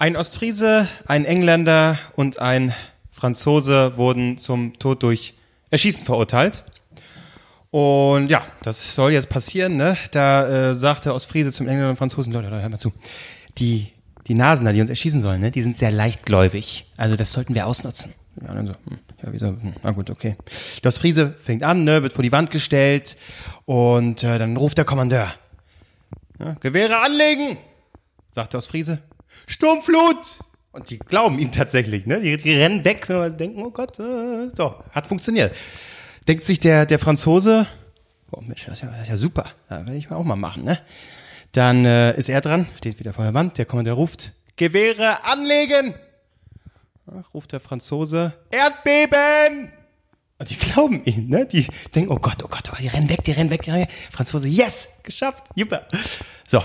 Ein Ostfriese, ein Engländer und ein Franzose wurden zum Tod durch Erschießen verurteilt. Und ja, das soll jetzt passieren, ne? Da äh, sagt der Ostfriese zum Engländer und Franzosen, Leute, Leute, hör mal zu. Die, die Nasen da, die uns erschießen sollen, ne? Die sind sehr leichtgläubig. Also das sollten wir ausnutzen. Ja, dann so, hm, ja, wieso? Hm, na gut, okay. Der Ostfriese fängt an, ne? Wird vor die Wand gestellt und äh, dann ruft der Kommandeur. Ja, Gewehre anlegen! Sagt der Ostfriese. Sturmflut! Und die glauben ihm tatsächlich, ne? Die, die rennen weg, sie denken, oh Gott, äh, so, hat funktioniert. Denkt sich der, der Franzose, oh Mensch, das ist ja, das ist ja super, das werde ich mal auch mal machen, ne? Dann äh, ist er dran, steht wieder vor der Wand, der Kommandeur ruft, Gewehre anlegen! Ja, ruft der Franzose, Erdbeben! Und die glauben ihm, ne? Die denken, oh Gott, oh Gott, oh Gott, die rennen weg, die rennen weg, die rennen weg. Franzose, yes, geschafft, super. So,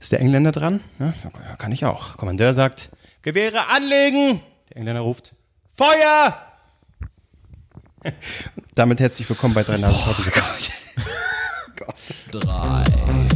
ist der Engländer dran? Ja, kann ich auch. Kommandeur sagt, Gewehre anlegen! Der Engländer ruft, Feuer! Damit herzlich willkommen bei drei Nasen. Oh, Drei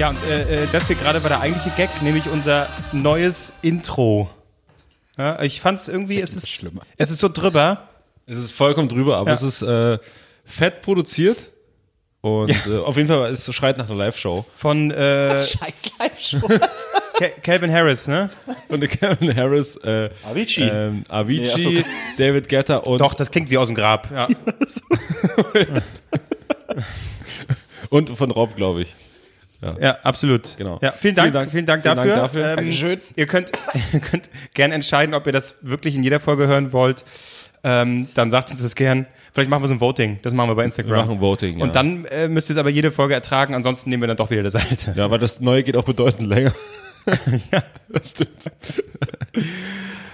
Ja, und äh, äh, das hier gerade war der eigentliche Gag, nämlich unser neues Intro. Ja, ich fand's irgendwie, es ist, schlimmer. es ist so drüber. Es ist vollkommen drüber, aber Ja. es ist äh, fett produziert. Und Ja. äh, auf jeden Fall, es schreit nach einer Live-Show. Von äh, Scheiß Live-Show. Ca- Calvin Harris, ne? Von der Kevin Harris, äh, Avicii. ähm, Avicii, Nee, so. David Guetta und, Doch, das klingt wie aus dem Grab. Ja. und von Rob, glaube ich. Ja, absolut. Genau. Ja, vielen Dank, vielen Vielen Dank, Dank. Vielen dafür. Dank dafür. Ähm, Dankeschön. Ihr könnt, ihr könnt gern entscheiden, ob ihr das wirklich in jeder Folge hören wollt. Ähm, dann sagt uns das gern. Vielleicht machen wir so ein Voting. Das machen wir bei Instagram. Wir machen Voting, ja. Und dann äh, müsst ihr es aber jede Folge ertragen. Ansonsten nehmen wir dann doch wieder das alte. Ja, aber das Neue geht auch bedeutend länger. Ja. Das stimmt.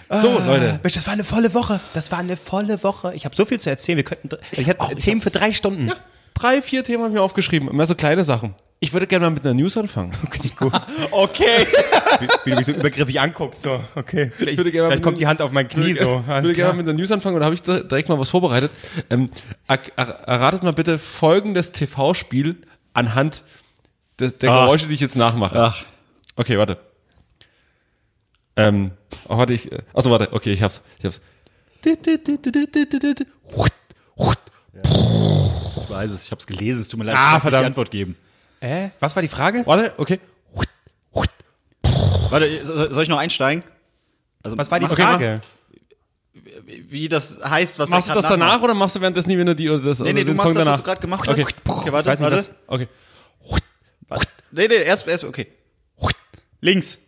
so, Leute. Mensch, das war eine volle Woche. Das war eine volle Woche. Ich habe so viel zu erzählen. Wir könnten. Ich hätte Themen für drei Stunden. Drei, vier Themen habe ich mir aufgeschrieben. Immer so kleine Sachen. Ich würde gerne mal mit einer News anfangen. Okay. wie, wie du mich so übergriffig anguckst. So, okay. Vielleicht, vielleicht kommt die Hand auf mein Knie Ich würde, so. ich würde gerne mal mit einer News anfangen und da habe ich direkt mal was vorbereitet. Ähm, er, er, erratet mal bitte folgendes TV-Spiel anhand des, der Ah. Geräusche, die ich jetzt nachmache. Ach. Okay, warte. Ähm, oh, warte, ich, äh, achso, warte, okay, ich hab's, ich hab's. Ich weiß es, ich hab's gelesen, es tut mir leid, Ah, ich kann die Antwort geben. Äh? Was war die Frage? Warte, okay. Warte, so- soll ich noch einsteigen? Also, Was war die mach- Frage? Wie das heißt, was Machst du das danach nachmacht. oder machst du währenddessen nie, wenn du die oder das Nee, nee, oder du machst Song das, was danach? du gerade gemacht Okay. hast. Okay, warte, warte. was- Okay. warte. Nee, nee, erst, erst, okay. Links.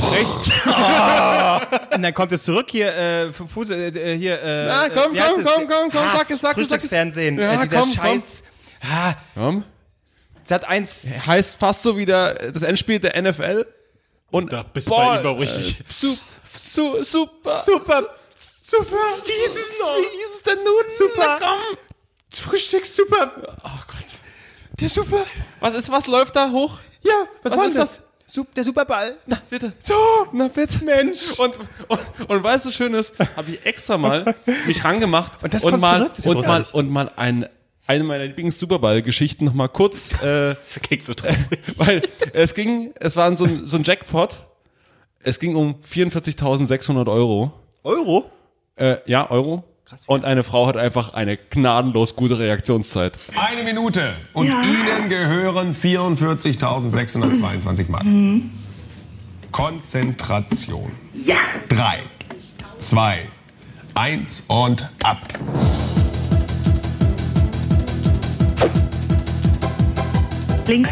Rechts. Und dann kommt es zurück hier, äh, Fuß, äh, äh, hier, äh, Ja, komm, heißt komm, es? komm, komm, komm, Ah, sag es, sag es, sag es. Frühstücksfernsehen. Ja, äh, dieser komm, komm. Scheiß. Ah, Komm. Sat 1. Heißt fast so wie der, das Endspiel der NFL. Und Da bist du bei überrichtig. Su, su, super. Super. Super. Wie hieß es noch? Wie hieß es denn nun? Super. Na, komm. Frühstück super. Oh Gott. Der Super. Was ist, was läuft da hoch? Ja, was, Was ist denn das? Der Superball. Na, bitte. So. Na, bitte. Mensch. Und, und, und weißt du, schön ist, habe ich extra mal mich rangemacht Und das kommt mal? Das und mal, und mal ein, eine meiner Lieblings-Superball-Geschichten noch mal kurz, äh, Das klingt so traurig. weil es ging, es war so ein, so ein Jackpot. Es ging um 44.600 Euro. Euro? Äh, ja, Euro. Und eine Frau hat einfach eine gnadenlos gute Reaktionszeit. Eine Minute. Und ja. Ihnen gehören 44.622 Mark. Mhm. Konzentration. Ja. Drei, zwei, eins und ab. Links.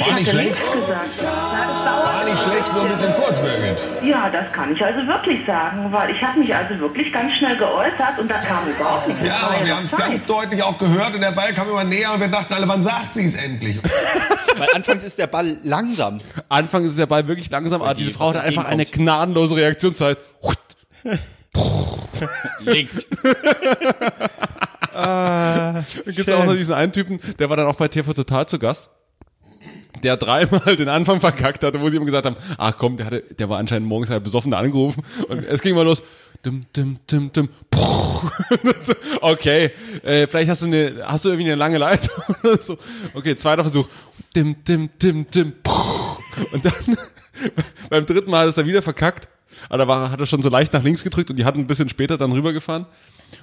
War nicht schlecht. War nicht schlecht, nur ein bisschen kurzwürgend. Ja, das kann ich also wirklich sagen, weil ich habe mich also wirklich ganz schnell geäußert und da kam überhaupt nichts. Ja, Es aber wir haben es ganz deutlich auch gehört und der Ball kam immer näher und wir dachten alle, wann sagt sie es endlich? Weil anfangs ist der Ball langsam. Anfang ist der Ball wirklich langsam, aber die, diese Frau hat einfach eine gnadenlose Reaktionszeit. Links. Dann gibt's auch noch diesen einen Typen, der war dann auch bei TV Total zu Gast. Der dreimal den Anfang verkackt hatte, wo sie ihm gesagt haben, ach komm, der hatte, der war anscheinend morgens halt besoffen angerufen und es ging mal los. Dim, dim, dim, dim. Okay, äh, vielleicht hast du eine, hast du irgendwie eine lange Leitung oder so. Okay, zweiter Versuch. Dim, dim, dim, dim. Und dann beim dritten Mal ist er wieder verkackt. Aber da war, hat er schon so leicht nach links gedrückt und die hatten ein bisschen später dann rübergefahren.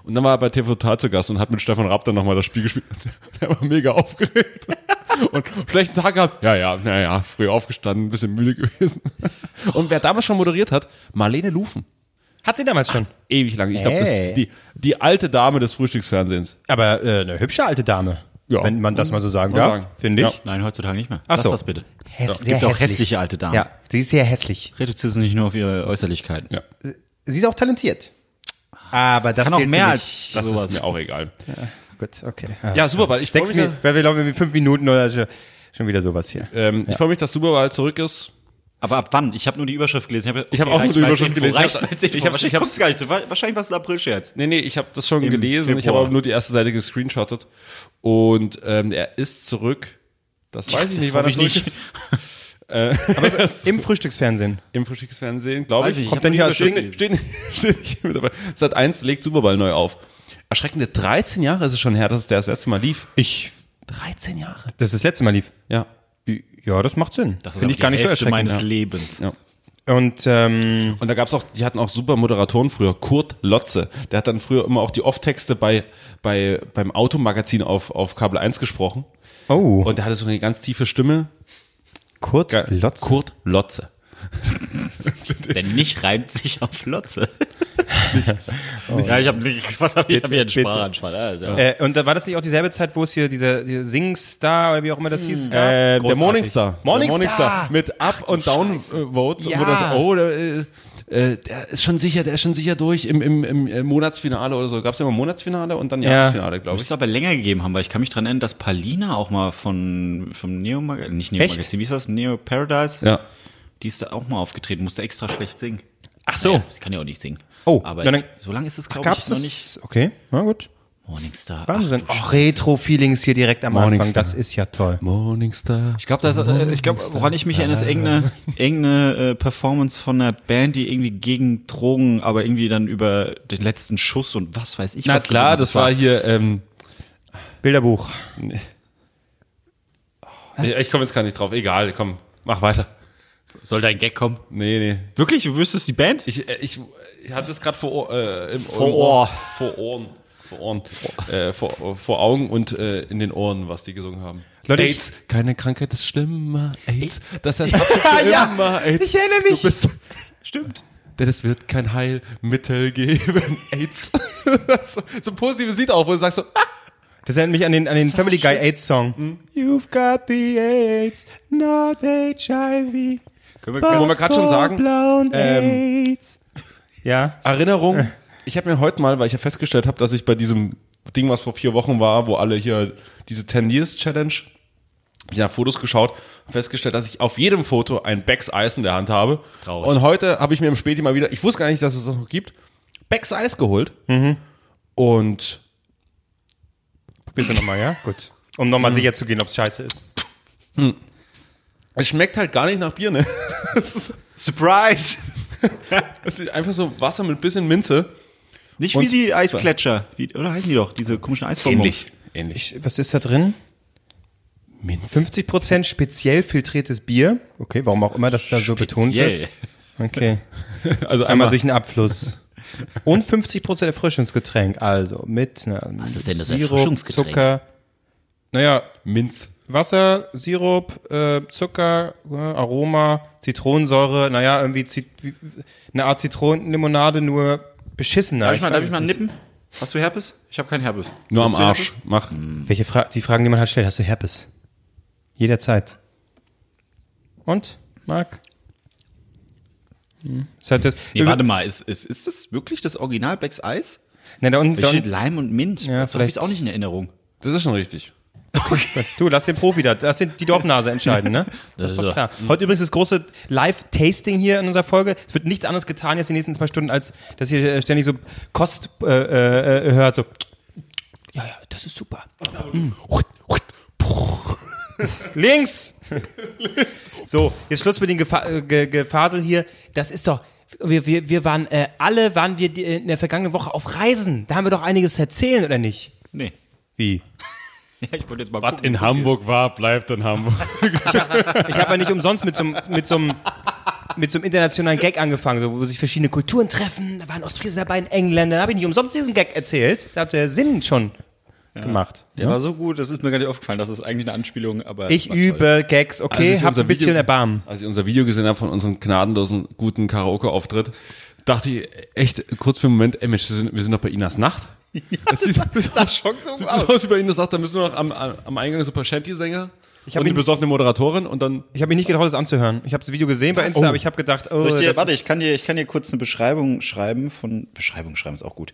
Und dann war er bei TV Total zu Gast und hat mit Stefan Rapp dann nochmal das Spiel gespielt. Der war mega aufgeregt. Und schlechten Tag gehabt. Ja, ja, naja, früh aufgestanden, ein bisschen müde gewesen. Und wer damals schon moderiert hat, Marlene Lufen. Hat sie damals schon. Ewig lang. Ich glaube, Hey. die, die alte Dame des Frühstücksfernsehens. Aber äh, eine hübsche alte Dame. Ja. Wenn man das mal so sagen darf, finde ich. Ja. Nein, heutzutage nicht mehr. Ach Lass so. das bitte. Häss- es gibt auch hässlich. hässliche alte Damen. Ja, sie ist sehr hässlich. Reduziert sie nicht nur auf ihre Äußerlichkeiten. Ja. Sie ist auch talentiert. Aber das Kann auch mehr als. Das sowas. ist mir auch egal. Gut, okay. Ja, Superball. Ich freue Sechs mich, Minuten, weil wir laufen wie fünf Minuten oder so. schon wieder sowas hier. ähm, ich freue mich, dass Superball zurück ist. Aber ab wann? Ich habe nur die Überschrift gelesen. Ich, hab, Ich hab auch nur die Überschrift Info, gelesen. Reicht Ich hab- mir als Info. ich ich guckt's gar nicht so. Wahrscheinlich was ein April-Scherz. Nee, nee, ich habe das schon Im gelesen. Ich habe Februar. aber nur die erste Seite gescreenshottet. Und ähm, er ist zurück. Das weiß ich das nicht, wann er ich zurück nicht. ist. Im Frühstücksfernsehen. Im Frühstücksfernsehen, glaube ich. ich, Kommt dann hier steht, nicht- steht, steht mit dabei. Sat 1 legt Superball neu auf. Erschreckende 13 Jahre ist es schon her, dass es der das erste Mal lief. Ich, 13 Jahre. das ist das letzte Mal lief. Ja. Ja, das macht Sinn. Das ist Finde ich gar nicht so Hälfte erschreckend. meines ja. Lebens. ja. Und ähm, Und da gab's auch, die hatten auch super Moderatoren früher, Kurt Lotze. Der hat dann früher immer auch die Off-Texte bei, bei, beim Automagazin auf, auf Kabel 1 gesprochen. oh, Und der hatte so eine ganz tiefe Stimme. Kurt Ge- Lotz. Kurt Lotze. Denn nicht reimt sich auf Lotze. Ja, ich habe nichts. Was habe ich? Ich habe hier einen. Sprachanfall. Also. Äh, und da war das nicht auch dieselbe Zeit, wo es hier diese, diese Singstar oder wie auch immer das hieß? gab? Äh, der. Morningstar. Morningstar. Der Morningstar. Mit Up- und Down-Votes. Ja. Und wo das, oh, der, äh, äh, der ist schon sicher, der ist schon sicher durch im, im, im äh, Monatsfinale oder so. Gab's ja immer Monatsfinale und dann Ja. Jahresfinale, glaube Muss ich. es aber länger gegeben haben, weil ich kann mich dran erinnern, dass Palina auch mal von vom Neo Magazin, nicht Neo? Magazin, wie ist das? Neo Paradise? Ja. Die ist da auch mal aufgetreten, musste extra schlecht singen. Ach so. Naja, sie kann ja auch nicht singen. Oh, aber dann- ich, so lange ist es glaube ich noch nicht. Okay, na gut. Morningstar. Wahnsinn. Ach, Oh, Retro-Feelings hier direkt am Anfang. Morningstar. Das ist ja toll. Morningstar. Ich glaube, äh, ich glaube, woran ich mich erinnere, ist irgendeine, irgendeine äh, Performance von einer Band, die irgendwie gegen Drogen, aber irgendwie dann über den letzten Schuss und was weiß ich. Na was klar, das war hier, ähm, Bilderbuch. ich, ich komme jetzt gar nicht drauf. Egal, komm, mach weiter. Soll da ein Gag kommen? Nee, nee. Wirklich? Du wüsstest die Band? Ich, äh, ich, ich hatte es gerade vor, äh, im, Vor im Ohr. Vor Ohren. Vor Ohren. Äh, vor, vor Augen und äh, in den Ohren, was die gesungen haben. Leute, AIDS, keine Krankheit ist schlimmer. AIDS, das heißt ja, immer. AIDS, ich erinnere mich. Du bist, Stimmt. denn es wird kein Heilmittel geben. AIDS. so, so ein positives Lied auch, wo du sagst so, ah, Das erinnert mich an den, an den Family Guy AIDS Song. Hm? You've got the AIDS, not HIV. Können wir, wir gerade schon sagen, ähm. Ja. Erinnerung. Ich habe mir heute mal, weil ich ja festgestellt habe, dass ich bei diesem Ding, was vor vier Wochen war, wo alle hier diese 10 Years Challenge, ich nach Fotos geschaut und festgestellt, dass ich auf jedem Foto ein Becks Eis in der Hand habe. Traurig. Und heute habe ich mir im Späti mal wieder, ich wusste gar nicht, dass es das noch gibt, Becks Eis geholt. Und Bitte nochmal, ja? Gut. Um nochmal Hm. sicher zu gehen, ob es scheiße ist. Es schmeckt halt gar nicht nach Bier, ne? Surprise! es ist einfach so Wasser mit bisschen Minze. Nicht Und- wie die Eiskletscher. Wie, oder heißen die doch? Diese komischen Eisbonbons. Ähnlich. Was ist da drin? Minze. 50% speziell filtriertes Bier. Okay, warum auch immer das da so betont wird. Okay. Also Einmal einmal durch den Abfluss. Und 50% Erfrischungsgetränk. Also mit einer Was ist denn das Sirup, Erfrischungsgetränk? Zucker. Naja, Minz. Wasser, Sirup, äh, Zucker, äh, Aroma, Zitronensäure, naja, irgendwie Zit wie- eine Art Zitronenlimonade, nur beschissener. Darf ich mal, darf weiß ich mal nippen? Hast du Herpes? Ich habe keinen Herpes. Nur am Hast du Arsch. Herpes? Mach. Welche Fra die Fragen, die man halt stellt, hast du Herpes? Jederzeit. Und, Marc? Hm. Ist halt das, Nee, warte mal, ist, ist, ist das wirklich das Original Becks Eis? Ne, da unten, Da steht Leim und Mint. Ja, das habe ich vielleicht- auch nicht in Erinnerung. Das ist schon richtig. du, lass den Profi da, lass den, die Dorfnase entscheiden, ne? Das ist doch klar. Heute übrigens das große Live-Tasting hier in unserer Folge. Es wird nichts anderes getan jetzt die nächsten zwei Stunden, als dass ihr äh, ständig so Kost äh, äh, äh, hört, so. Ja, ja, das ist super. Mm. Links! so, jetzt Schluss mit den Gefa äh, Ge Gefasel hier. Das ist doch. Wir, wir, wir waren äh, alle waren wir in der vergangenen Woche auf Reisen. Da haben wir doch einiges zu erzählen, oder nicht? Nee. Wie? Ja, ich wollte jetzt mal Was gucken, in Hamburg war, bleibt in Hamburg. Ich habe ja nicht umsonst mit so, einem- mit so einem mit so einem internationalen Gag angefangen, so, wo sich verschiedene Kulturen treffen. Da waren Ostfriesen dabei, ein Engländer. Da habe ich nicht umsonst diesen Gag erzählt. Da hat der Sinn schon gemacht. Der war so gut, das ist mir gar nicht aufgefallen. Das ist eigentlich eine Anspielung, aber. Ich übe Gags, okay, ich hab ein bisschen Video- Erbarmen. Als ich unser Video gesehen habe von unserem gnadenlosen, guten Karaoke-Auftritt, dachte ich echt kurz für einen Moment, ey Mensch, wir sind, wir sind doch bei Inas Nacht. Das sieht, das sah schon so sieht aus. aus wie bei Inas Nacht, da müssen wir noch am, am Eingang so ein paar Shanty-Sänger Ich und ihn- besoffene Moderatorin und dann Ich habe mich nicht getraut, das anzuhören. Ich habe das Video gesehen bei Insta, Oh. aber ich habe gedacht, oh, ich dir, das warte, ist- ich kann dir, ich kann dir kurz eine Beschreibung schreiben von. Beschreibung schreiben ist auch gut.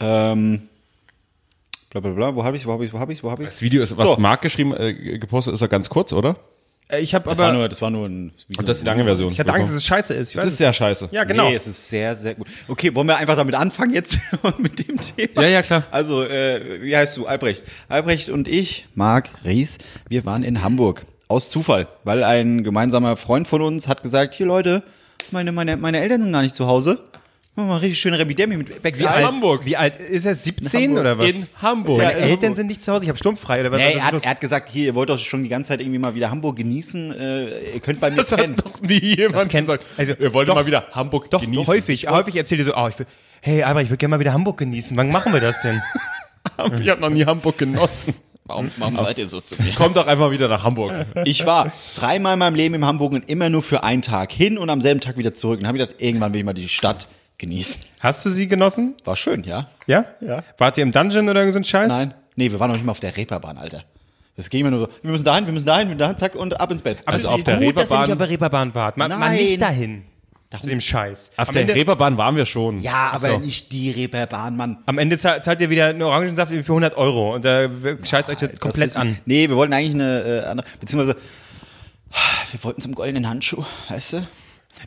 Ähm. Bla bla bla. Wo habe ich, wo habe ich, wo habe ich, wo habe ich? das Video ist, was So. Marc geschrieben, äh, gepostet ist, ja ganz kurz, oder? Äh, ich habe Das war aber, nur, das war nur ein. wie so Und das ist die lange Version. ich hatte Angst, dass es scheiße ist. Ich weiß ist es. sehr scheiße. ja, genau. Nee, es ist sehr, sehr gut. Okay, wollen wir einfach damit anfangen jetzt mit dem Thema? Ja, ja, klar. Also, äh, wie heißt du? Albrecht. Albrecht und ich, Marc Ries, wir waren in Hamburg. Aus Zufall, weil ein gemeinsamer Freund von uns hat gesagt, hier Leute, meine, meine, meine Eltern sind gar nicht zu Hause. Machen wir mal richtig schöne Rebidemi mit Becks Wie alt, wie alt ist er? 17 oder was? In Hamburg. Meine Ja, in Eltern Hamburg. sind nicht zu Hause, ich habe sturmfrei oder was? Nee, er, hat, er hat gesagt, hier, ihr wollt doch schon die ganze Zeit irgendwie mal wieder Hamburg genießen. Äh, ihr könnt bei mir Das pennen. hat noch nie jemand kennt- gesagt. also, wir wollten doch, mal wieder Hamburg Doch, genießen. häufig. Häufig erzählt ihr so, oh, ich will, hey, aber ich würde gerne mal wieder Hamburg genießen. Wann machen wir das denn? Ich habe noch nie Hamburg genossen. Warum, warum seid ihr so zu mir? Kommt doch einfach wieder nach Hamburg. Ich war dreimal in meinem Leben in Hamburg und immer nur für einen Tag hin und am selben Tag wieder zurück. Und habe ich gedacht, irgendwann will ich mal die Stadt genießen. Hast du sie genossen? War schön, ja? Ja? Ja. Wart ihr im Dungeon oder irgend so ein Scheiß? Nein. Nee, wir waren noch nicht mal auf der Reeperbahn, Alter. Das ging immer nur so, wir müssen dahin, wir müssen dahin, wir müssen dahin, zack, und ab ins Bett. Aber Also auf der gut, dass ihr nicht Reeperbahn- auf der Reeperbahn wart. Man, man Nein. nicht dahin. Zu dem Scheiß. Auf am, der Ende, Reeperbahn waren wir schon. ja, aber so. nicht die Reeperbahn, Mann. am Ende zahlt, zahlt ihr wieder einen Orangensaft für 100 Euro und da scheißt euch das komplett ist- an. Nee, wir wollten eigentlich eine äh, andere, beziehungsweise, wir wollten zum goldenen Handschuh, weißt du?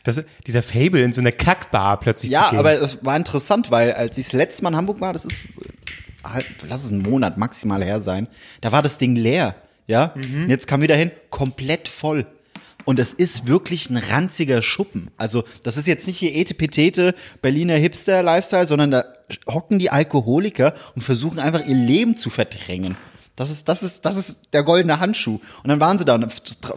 Das, dieser Fable in so einer Kackbar plötzlich Ja, zu gehen. aber das war interessant, weil als ich das letzte Mal in Hamburg war, das ist halt, lass es einen Monat maximal her sein, da war das Ding leer, ja? Und jetzt kam wieder hin, komplett voll. Und es ist wirklich ein ranziger Schuppen. Also, das ist jetzt nicht hier Etepetete, Berliner Hipster-Lifestyle, sondern da hocken die Alkoholiker und versuchen einfach ihr Leben zu verdrängen. Das ist, das ist, das ist der goldene Handschuh. Und dann waren sie da und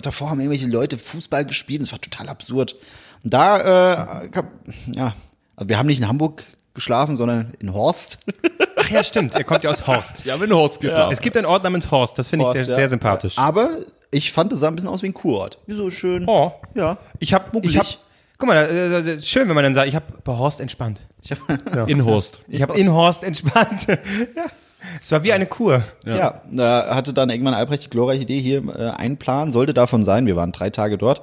davor haben irgendwelche Leute Fußball gespielt. Das war total absurd. Und da, äh, ja, also wir haben nicht in Hamburg geschlafen, sondern in Horst. Ach ja, stimmt. Er kommt ja aus Horst. Ja, wenn Horst geschlafen. Es gibt einen Ort namens Horst. Das finde ich sehr, ja. sehr sympathisch. Aber ich fand, es sah ein bisschen aus wie ein Kurort. Wie so schön. Oh. Ja. Ich habe, ich Muckelig. hab, guck mal, da, da, da, schön, wenn man dann sagt, ich habe bei Horst entspannt. Ich hab, In Horst. Ich habe in Horst entspannt. ja. Es war wie eine Kur. ja. da hatte dann irgendwann Albrecht die glorreiche Idee, hier äh, ein Plan sollte davon sein, wir waren drei Tage dort,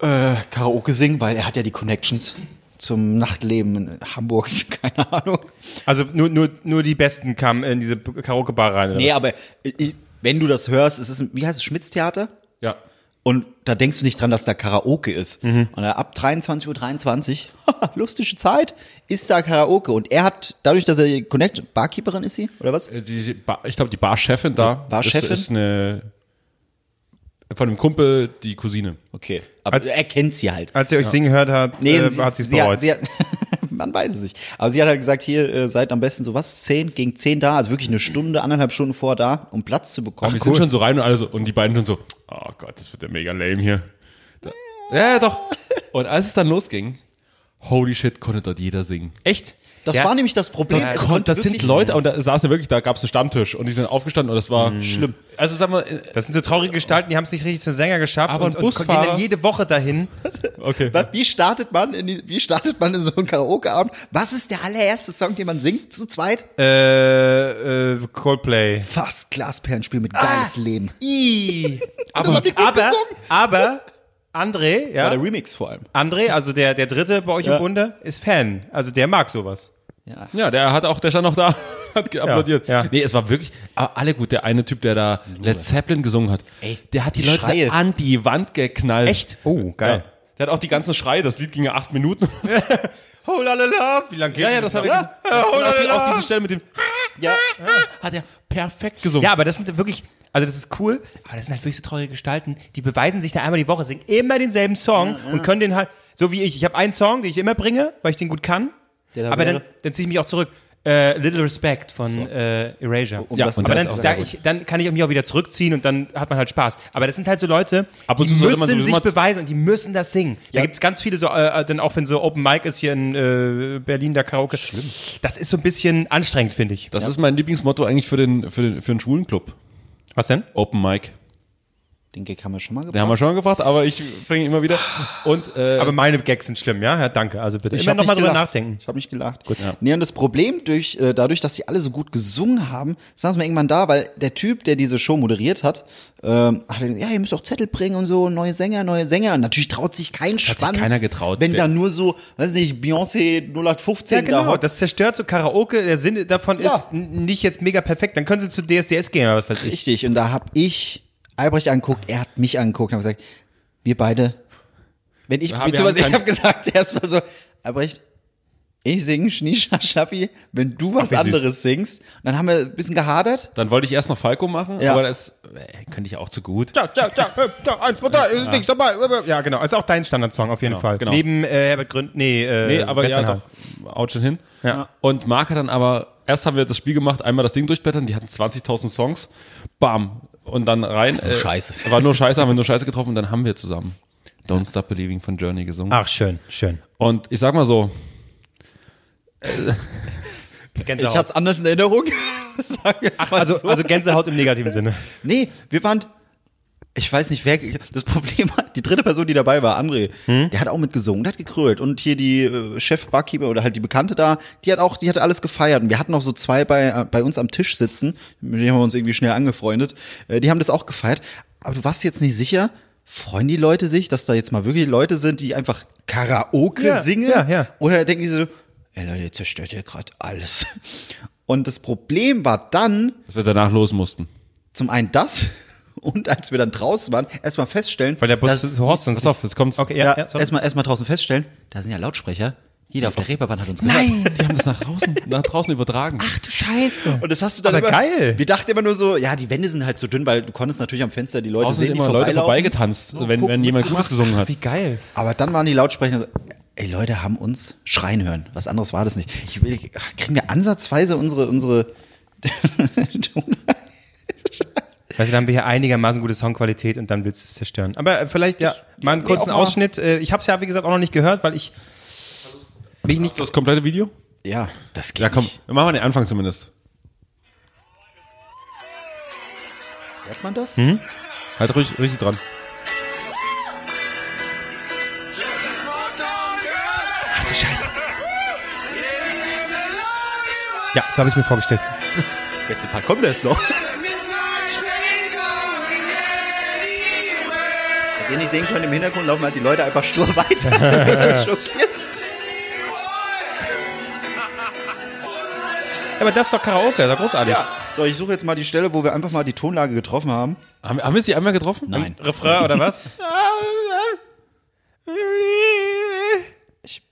äh, Karaoke singen, weil er hat ja die Connections zum Nachtleben in Hamburgs, keine Ahnung. Also nur, nur, nur die Besten kamen in diese Karaoke-Bar rein. Oder? Nee, aber ich, wenn du das hörst, es ist, ein- wie heißt es, Schmitz-Theater? Ja. Und da denkst du nicht dran, dass da Karaoke ist. Und dann ab 23.23 Uhr, 23, lustige Zeit, ist da Karaoke. Und er hat, dadurch, dass er die Connect, Barkeeperin ist sie, oder was? Äh, Die, Bar, ich glaube, die Barchefin da. Barchefin? Das ist eine. Von einem Kumpel, die Cousine. Okay. Aber Als- er kennt sie halt. Als sie euch singen gehört hat, Nee, äh, sie, hat sie es sie, hat, bereut. Man weiß es nicht. Aber sie hat halt gesagt, hier äh, seid am besten so was, zehn gegen zehn da, also wirklich eine Stunde, anderthalb Stunden vor da, um Platz zu bekommen. wir sind schon so rein und alle so, und die beiden schon so, oh Gott, das wird ja mega lame hier. Da, ja, ja, doch. Und als es dann losging, holy shit, konnte dort jeder singen. Echt? Das Ja. war nämlich das Problem. Ja, konnte das sind Leute, und da saß ja wirklich, da gab es einen Stammtisch und die sind aufgestanden und das war schlimm. Also sag mal, äh, Das sind so traurige Gestalten, die haben es nicht richtig zum Sänger geschafft Aber und, ein und gehen dann jede Woche dahin. okay. Wie startet man in die, wie startet man in so einen Karaoke-Abend? Was ist der allererste Song, den man singt zu zweit? Äh, äh, Coldplay. Fast Glasperlenspiel mit geiles Leben. I. Aber, Aber, aber, André, Das ja, war der Remix vor allem. André, also der, der dritte bei euch Ja. im Bunde, ist Fan. Also der mag sowas. Ja. Ja, der hat auch, der stand noch da, hat applaudiert. ja. Nee, es war wirklich, aber alle gut. Der eine Typ, der da Led Zeppelin gesungen hat, Ey, der hat die, die Leute Schreie. an die Wand geknallt. Echt? Oh, geil. Ja. Der hat auch die ganzen Schreie, das Lied ging ja acht Minuten. Oh la la la, wie lange geht ja, ja, das hat er ja, ja, oh, la, la, auch diese Stelle mit dem, Ja. hat er perfekt gesungen. Ja, aber das sind wirklich, also das ist cool, aber das sind halt wirklich so traurige Gestalten, die beweisen sich da einmal die Woche, singen immer denselben Song und können den halt, so wie ich, ich habe einen Song, den ich immer bringe, weil ich den gut kann, aber dann, dann ziehe ich mich auch zurück. Äh, Little Respect von äh, Erasure. Um Ja, aber dann, sehr ich, dann kann ich mich auch wieder zurückziehen und dann hat man halt Spaß. Aber das sind halt so Leute, Ab und die müssen sich beweisen und die müssen das singen. Da Ja. gibt's ganz viele so, äh, dann auch wenn so Open Mic ist hier in äh, Berlin, der Karaoke. Schlimm. Das ist so ein bisschen anstrengend, finde ich. Das ist mein Lieblingsmotto eigentlich für den, für den, für den Schwulenclub. Was denn? Open Mic. Den Gag haben wir schon mal Den gebracht. haben wir schon gebracht, aber ich bringe ihn immer wieder. Und, äh, Aber meine Gags sind schlimm, ja? ja danke. Also bitte Ich immer hab noch mal nicht drüber nachdenken. Ich habe nicht gelacht. Gut. Nee, und das Problem durch, äh, dadurch, dass die alle so gut gesungen haben, saßen wir irgendwann da, weil der Typ, der diese Show moderiert hat, ähm, hat gesagt, ja, ihr müsst auch Zettel bringen und so, neue Sänger, neue Sänger. Und natürlich traut sich kein sich Schwanz. keiner getraut. Wenn Wer- da nur so, weiß nicht, Beyoncé 0815 Ja, da genau. hockt. Das zerstört so Karaoke. Der Sinn davon Ja. ist nicht jetzt mega perfekt. Dann können sie zu DSDS gehen oder was weiß ich. Richtig. Und da hab ich Albrecht angeguckt, er hat mich angeguckt und hab gesagt, wir beide, wenn ich, wir beziehungsweise haben ich habe gesagt, erst mal so, Albrecht, ich singe Schnischa Schnappi, wenn du was süß. anderes singst. Und dann haben wir ein bisschen gehadert. dann wollte ich erst noch Falco machen, Ja. aber das äh, könnte ich auch zu gut. Ja, ja, ja, äh, ja, eins, zwei, drei, ist nichts dabei. Ja, genau. Ist auch dein Standardsong auf jeden Genau, Fall. genau. Neben äh, Herbert Gründ, nee, äh, Nee, aber ja, doch. Haut schon hin. Ja. Und Marc hat dann aber, erst haben wir das Spiel gemacht, einmal das Ding durchblättern, die hatten 20.000 Songs. Bam. Und dann rein. Äh, Scheiße. War nur Scheiße, haben wir nur Scheiße getroffen und dann haben wir zusammen Don't Stop Believing von Journey gesungen. Ach, schön, schön. Und ich sag mal so, Gänsehaut. Ich hatte es anders in Erinnerung. Mal also, so. also Gänsehaut im negativen Sinne. nee, wir waren, ich weiß nicht, wer, das Problem war, die dritte Person, die dabei war, André, der hat auch mitgesungen, der hat gekrölt. Und hier die äh, Chef-Barkeeper oder halt die Bekannte da, die hat auch, die hat alles gefeiert. Und wir hatten noch so zwei bei, äh, bei uns am Tisch sitzen, mit denen haben wir uns irgendwie schnell angefreundet. Äh, die haben das auch gefeiert. Aber du warst jetzt nicht sicher, freuen die Leute sich, dass da jetzt mal wirklich Leute sind, die einfach Karaoke Ja, singen? ja, ja. Oder denken die so, ey Leute, ihr zerstört ja gerade alles. Und das Problem war dann, dass wir danach los mussten. zum einen das und als wir dann draußen waren, erstmal feststellen, Weil der Bus dass- zu Horst uns. Pass auf, jetzt kommt's. Okay, ja, ja, ja erstmal erstmal draußen feststellen, da sind ja Lautsprecher. Jeder auf der Reeperbahn hat uns gehört. Nein, die haben das nach draußen, nach draußen übertragen. Ach du Scheiße. Und das hast du dann Aber immer, geil. Wir dachten immer nur so, ja, die Wände sind halt so dünn, weil du konntest natürlich am Fenster die Leute draußen sehen, die immer Leute vorbeigetanzt, wenn, wenn jemand Gutes gesungen hat. Wie geil. Aber dann waren die Lautsprecher so, ey Leute haben uns schreien hören. Was anderes war das nicht. Ich will, kriegen wir ansatzweise unsere unsere Weißt du, dann haben wir hier einigermaßen gute Soundqualität und dann willst du es zerstören. Aber äh, vielleicht ja, mal einen nee, kurzen mal- Ausschnitt. Äh, Ich habe es ja, wie gesagt, auch noch nicht gehört, weil ich mich nicht Hast du das komplette Video? Ja, das geht Ja, komm, nicht. machen wir den Anfang zumindest. Hört man das? Halt ruhig, richtig dran. Ach du Scheiße. Ja, so habe ich es mir vorgestellt. Beste Part kommt erst noch. Was ihr nicht sehen könnt, im Hintergrund laufen halt die Leute einfach stur weiter. Ganz schockiert. Ja, aber das ist doch Karaoke, das ist doch großartig. Ja. So, ich suche jetzt mal die Stelle, wo wir einfach mal die Tonlage getroffen haben. Haben, haben wir sie einmal getroffen? Nein. Refrain oder was?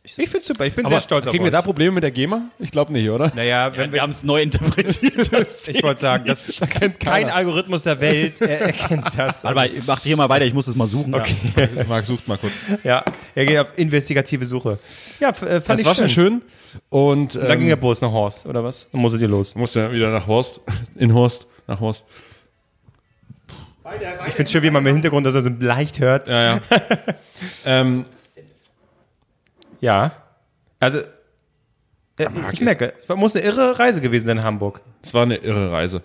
Ich, ich, Ich find's super, ich bin Aber sehr stolz auf kriegen wir da Probleme mit der GEMA? Ich glaube nicht, oder? naja, wenn wir haben es neu interpretiert. ich wollte sagen, das ist kein, kein Algorithmus der Welt er erkennt das. Aber mach hier mal weiter, ich muss es mal suchen. Okay. Marc sucht mal kurz. Ja, er geht auf investigative Suche. Ja, äh, fand Das ich war schön. schon schön. Und Da ging ähm, der Bus nach Horst, oder was? Dann musstet ihr los. musste ja wieder nach Horst, in Horst, nach Horst. Ich find's schön, wie man im Hintergrund das so leicht hört. Ja, ja. ähm, Ja. Also, äh, ich merke, es muss eine irre Reise gewesen sein in Hamburg. Es war eine irre Reise.